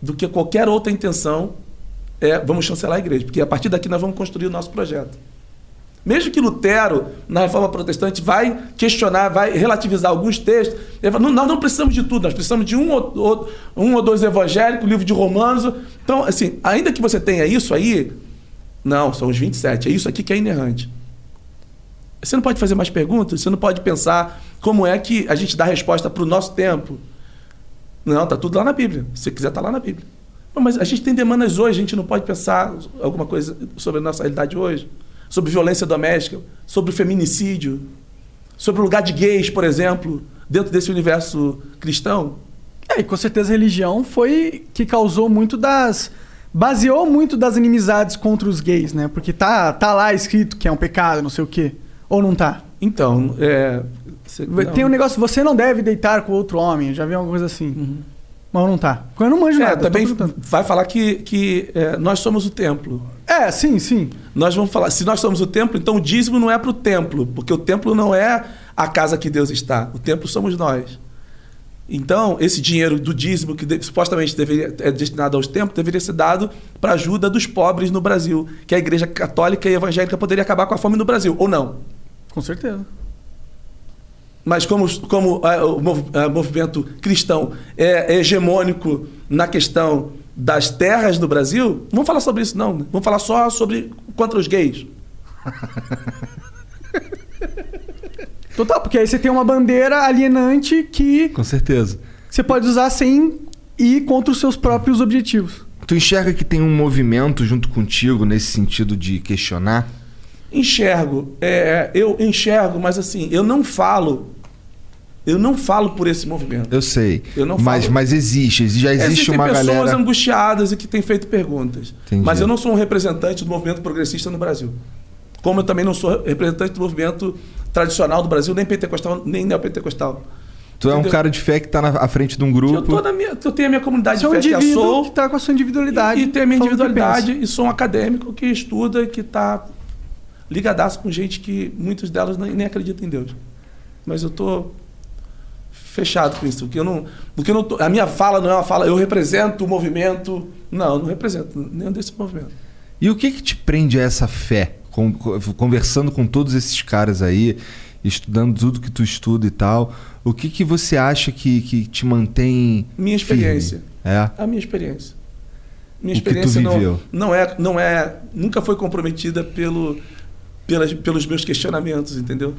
do que qualquer outra intenção, é, vamos chancelar a igreja, porque a partir daqui nós vamos construir o nosso projeto. Mesmo que Lutero, na reforma protestante, vai questionar, vai relativizar alguns textos, ele fala, nós não precisamos de tudo, nós precisamos de um ou, ou, um ou dois evangélicos, livro de Romanos. Então, assim, ainda que você tenha isso aí, não, são os 27, é isso aqui que é inerrante. Você não pode fazer mais perguntas, você não pode pensar como é que a gente dá resposta para o nosso tempo. Não, está tudo lá na Bíblia. Se quiser, está lá na Bíblia. Não, mas a gente tem demandas hoje, a gente não pode pensar alguma coisa sobre a nossa realidade hoje sobre violência doméstica, sobre o feminicídio, sobre o lugar de gays, por exemplo, dentro desse universo cristão? É, e com certeza a religião foi que causou muito das. baseou muito das inimizades contra os gays, né? Porque tá, tá lá escrito que é um pecado, não sei o quê. Ou não tá? Então, é. Tem um negócio, você não deve deitar com outro homem, já vi alguma coisa assim. Uhum. Mas não tá. Eu não manjo é, nada. Também vai falar que, que é, nós somos o templo. É, sim, sim. Nós vamos falar, se nós somos o templo, então o dízimo não é para o templo, porque o templo não é a casa que Deus está. O templo somos nós. Então, esse dinheiro do dízimo, que de, supostamente deveria, é destinado aos templos, deveria ser dado para a ajuda dos pobres no Brasil, que a igreja católica e evangélica poderia acabar com a fome no Brasil, ou não? Com certeza. Mas como, como a, o movimento cristão é hegemônico na questão das terras do Brasil, não vamos falar sobre isso não. Né? Vamos falar só sobre contra os gays. (laughs) Total, porque aí você tem uma bandeira alienante que. Com certeza. Você pode usar sem ir contra os seus próprios objetivos. Tu enxerga que tem um movimento junto contigo nesse sentido de questionar? Enxergo. É, eu enxergo, mas assim, eu não falo eu não falo por esse movimento. Eu sei. Eu não mas, falo. mas existe, já existe Existem uma pessoas galera. angustiadas e que têm feito perguntas. Entendi. Mas eu não sou um representante do movimento progressista no Brasil. Como eu também não sou representante do movimento tradicional do Brasil, nem pentecostal, nem neopentecostal. Tu é um Entendeu? cara de fé que tá na à frente de um grupo. Eu, tô na minha, eu tenho a minha comunidade Você é um de fé que é a indivíduo Soul. que tá com a sua individualidade. E, e tem a minha que individualidade e sou um acadêmico que estuda e que está ligadaço com gente que muitas delas nem, nem acreditam em Deus. Mas eu tô fechado com isso, porque eu não, porque eu não tô, a minha fala não é uma fala, eu represento o movimento, não, eu não represento nenhum desse movimento. E o que que te prende a essa fé? Conversando com todos esses caras aí, estudando tudo que tu estuda e tal, o que que você acha que, que te mantém Minha firme? experiência. É. A minha experiência. Minha O que tu experiência não, não é, não é, nunca foi comprometida pelo, pelas, pelos meus questionamentos, entendeu?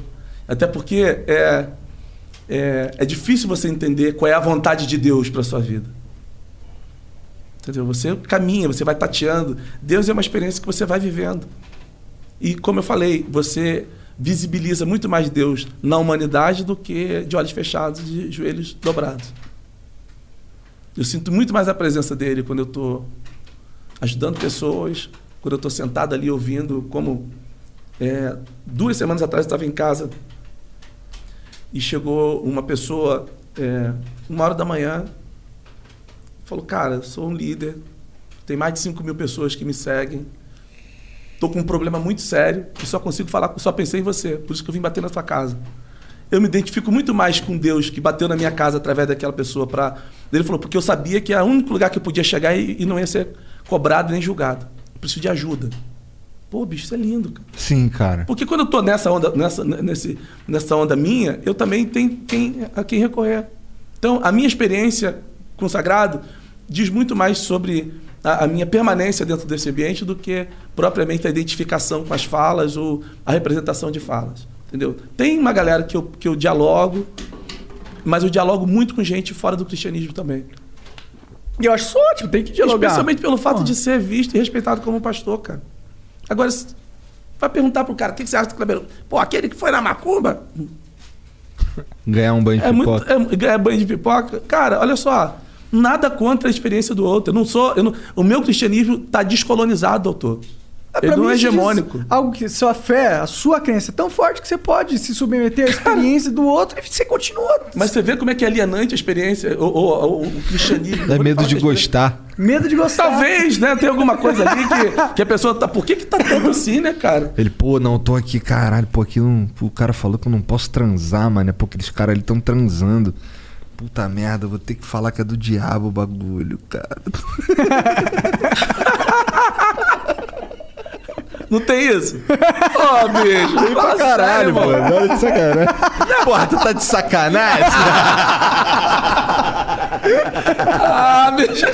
Até porque é, é, é difícil você entender qual é a vontade de Deus para sua vida. Entendeu? Você caminha, você vai tateando. Deus é uma experiência que você vai vivendo. E como eu falei, você visibiliza muito mais Deus na humanidade do que de olhos fechados e de joelhos dobrados. Eu sinto muito mais a presença dele quando eu estou ajudando pessoas, quando eu estou sentado ali ouvindo, como é, duas semanas atrás eu estava em casa e chegou uma pessoa, é, uma hora da manhã, falou, cara, sou um líder, tem mais de 5 mil pessoas que me seguem, estou com um problema muito sério e só consigo falar, só pensei em você, por isso que eu vim bater na sua casa. Eu me identifico muito mais com Deus que bateu na minha casa através daquela pessoa para ele falou porque eu sabia que era o único lugar que eu podia chegar e, e não ia ser cobrado nem julgado. Eu preciso de ajuda. Pô, bicho, isso é lindo, cara. Sim, cara. Porque quando eu tô nessa onda, nessa, nesse, nessa onda minha, eu também tenho quem, a quem recorrer. Então, a minha experiência com o sagrado diz muito mais sobre a, a minha permanência dentro desse ambiente do que propriamente a identificação com as falas ou a representação de falas. Entendeu? Tem uma galera que eu, que eu dialogo, mas eu dialogo muito com gente fora do cristianismo também. E eu acho isso ótimo, tem que dialogar. Especialmente pelo fato Porra. de ser visto e respeitado como pastor, cara. Agora, vai perguntar pro cara, o que que você acha do Kleber? Pô, aquele que foi na macumba, Ganhar um banho de é muito, pipoca. é, ganhar banho de pipoca. Cara, olha só, nada contra a experiência do outro. Eu não sou, eu não- o meu cristianismo está descolonizado, doutor. Ele não é hegemônico. Algo que sua fé, a sua crença é tão forte que você pode se submeter à experiência do outro e você continua. Mas você vê como é que é alienante a experiência, o, o- o- o cristianismo. É medo de gostar. Medo de gostar. Talvez, né? Tem alguma coisa ali que, que a pessoa tá. Por que, que tá tanto assim, né, cara? Ele, pô, não, eu tô aqui, caralho, pô, aqui não, o cara falou que eu não posso transar, mano. Pô, aqueles caras ali tão transando. Puta merda, eu vou ter que falar que é do diabo o bagulho, cara. (laughs) Não tem isso? Ô, bicho. Tem Pra caralho, pô. Olha de sacanagem. Porra, tu tá de sacanagem? Ah, bicho.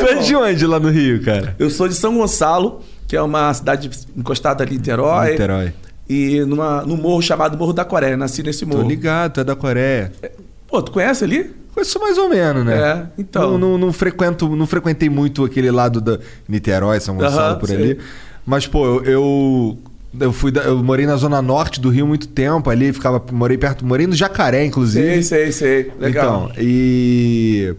tu é de onde lá no Rio, cara? Eu sou de São Gonçalo, que é uma cidade encostada ali em Niterói. Niterói. E numa, num morro chamado Morro da Coreia. Nasci nesse Tô morro. ligado, tu é da Coreia. Pô, tu conhece ali? Conheço mais ou menos, né? É, então. Não, não, não frequento, não frequentei muito aquele lado da Niterói, São Gonçalo, por sei. ali. Mas, pô, eu, eu, eu fui da- eu morei na zona norte do Rio muito tempo ali, ficava, morei perto, morei no Jacaré, inclusive. Sei, sei, sei. Legal. Então, e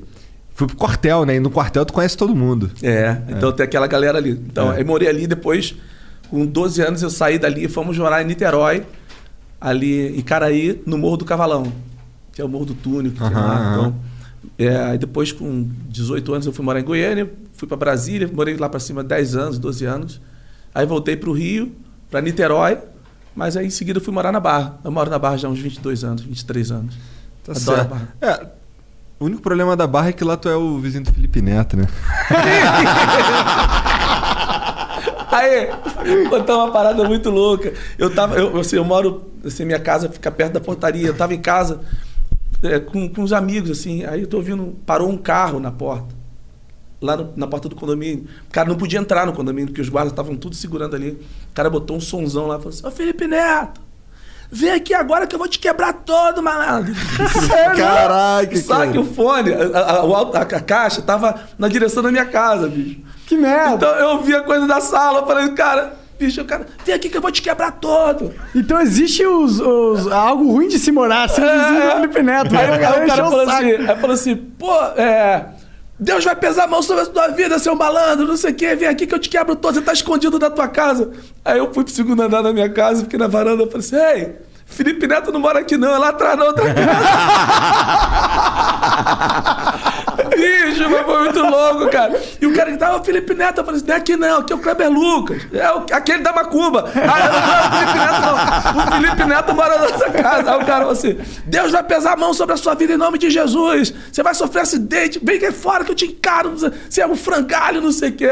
fui pro quartel, né? E no quartel tu conhece todo mundo. É, então tem aquela galera ali. Então, É. eu morei ali depois, com 12 anos, eu saí dali e fomos morar em Niterói, ali em Caraí, no Morro do Cavalão, que é o Morro do Túnel. Que tem lá. Então, é, aí depois, com 18 anos, eu fui morar em Goiânia, fui para Brasília, morei lá para cima 10 anos, 12 anos. Aí voltei para o Rio, para Niterói, mas aí em seguida eu fui morar na Barra. Eu moro na Barra já há uns 22 anos, 23 anos. Tá Adoro a certo. Barra. É, o único problema da barra é que lá tu é o vizinho do Felipe Neto, né? (laughs) Aí, contar uma parada muito louca. Eu tava, eu, assim, eu moro, assim, minha casa fica perto da portaria. Eu tava em casa é, com, com uns amigos, assim. Aí eu tô ouvindo, parou um carro na porta. Lá no- na porta do condomínio. O cara não podia entrar no condomínio, porque os guardas estavam tudo segurando ali. O cara botou um sonzão lá e falou assim: Ô Felipe Neto, vem aqui agora que eu vou te quebrar todo, malandro. (laughs) Caraca, Só cara. que o fone, a, a- a- a caixa, tava na direção da minha casa, bicho. Que merda. Então eu ouvi a coisa da sala, falei, cara, bicho, cara, vem aqui que eu vou te quebrar todo. Então existe os, os- algo ruim de se morar, ser vizinho do Felipe Neto. Aí, Aí o cara falou assim, aí falou assim, pô, é. Deus vai pesar a mão sobre a tua vida, seu malandro, não sei o quê. Vem aqui que eu te quebro todo, você tá escondido da tua casa. Aí eu fui pro segundo andar da minha casa, fiquei na varanda, eu falei assim, ei, Felipe Neto não mora aqui não, é lá atrás na outra casa. (laughs) Bicho, mas foi muito louco, cara. E o cara que tava, o Felipe Neto, eu falei assim, não é aqui não, aqui é o Kleber Lucas. É o, aquele da Macumba. Ah, não, não é o Felipe Neto não. O Felipe Neto mora na nossa casa. Aí o cara falou assim, Deus vai pesar a mão sobre a sua vida em nome de Jesus. Você vai sofrer acidente, vem aqui fora que eu te encaro. Você é um frangalho, não sei o que.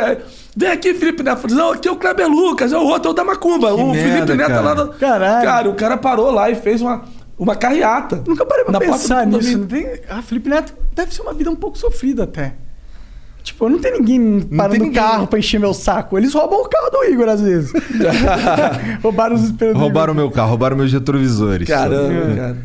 Vem aqui, Felipe Neto. Eu falei, não, aqui é o Kleber Lucas, é o outro, é o da Macumba. o merda, Felipe Neto cara. lá no... Caralho. Cara, o cara parou lá e fez uma, uma carreata. Nunca parei pra na pensar nisso. Não tem... Ah, Felipe Neto deve ser uma vida um pouco sofrida até. Tipo, não tem ninguém parando tem o ninguém. carro pra encher meu saco. Eles roubam o carro do Igor às vezes. (laughs) Roubaram os espelhos Roubaram meu carro, roubaram meus retrovisores. Caramba, cara.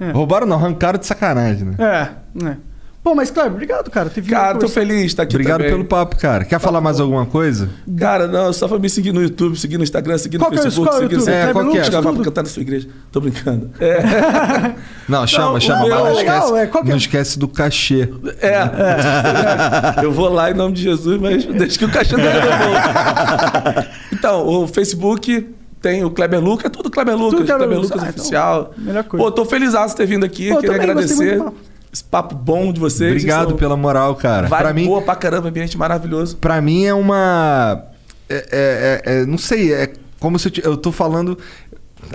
É. Roubaram não, arrancaram de sacanagem, né? É, é. Pô, mas Cleber, obrigado, cara. Teve Cara, tô feliz de estar aqui Obrigado também. pelo papo, cara. Quer falar mais alguma coisa? Cara, não, só pra me seguir no YouTube, seguir no Instagram, seguir no Qual que é o- Facebook, qual é o seguir no... É, qual que é? Eu vou Tudo? cantar na sua igreja. Tô brincando. É. (laughs) Não, chama, Não, chama. meu- não Legal, esquece, é, qual que é? não esquece do cachê. É. (laughs) Eu vou lá em nome de Jesus, mas deixa que o cachê dele é (laughs) Então, o Facebook tem o Kleber Lucas, é tudo Kleber Lucas, Tudo Kleber Kleber Lucas. Lucas Ah, então, oficial. melhor coisa. Pô, tô feliz de ter vindo aqui, Pô, queria também gostei agradecer. Esse papo bom de vocês. Obrigado Vocês pela moral, cara. Vibe Pra mim, boa pra caramba, ambiente maravilhoso. pra mim é uma. É, é- é- é- não sei, é como se eu, t- eu tô falando.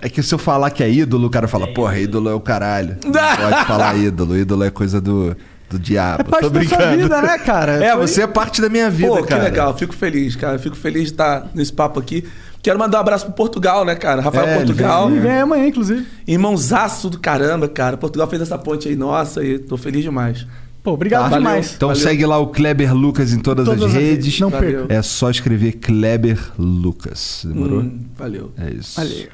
É que se eu falar que é ídolo, o cara fala, porra, ídolo é o caralho. (laughs) Não pode falar ídolo, ídolo é coisa do, do diabo. É parte tô da brincando. sua vida, né, cara? (laughs) É, Foi- você é parte da minha vida, Pô, cara. que legal, fico feliz, cara. Fico feliz de estar nesse papo aqui. Quero mandar um abraço pro Portugal, né, cara? Rafael É, ele Portugal. veio, E vem amanhã, inclusive. Irmãozaço do caramba, cara. Portugal fez essa ponte aí, nossa, e tô feliz demais. Pô, obrigado Valeu. demais. Então Valeu. segue lá o Kleber Lucas em todas, Todas as as redes. redes, não Valeu. perca. É só escrever Kleber Lucas. Demorou? Hum, valeu. É isso. Valeu.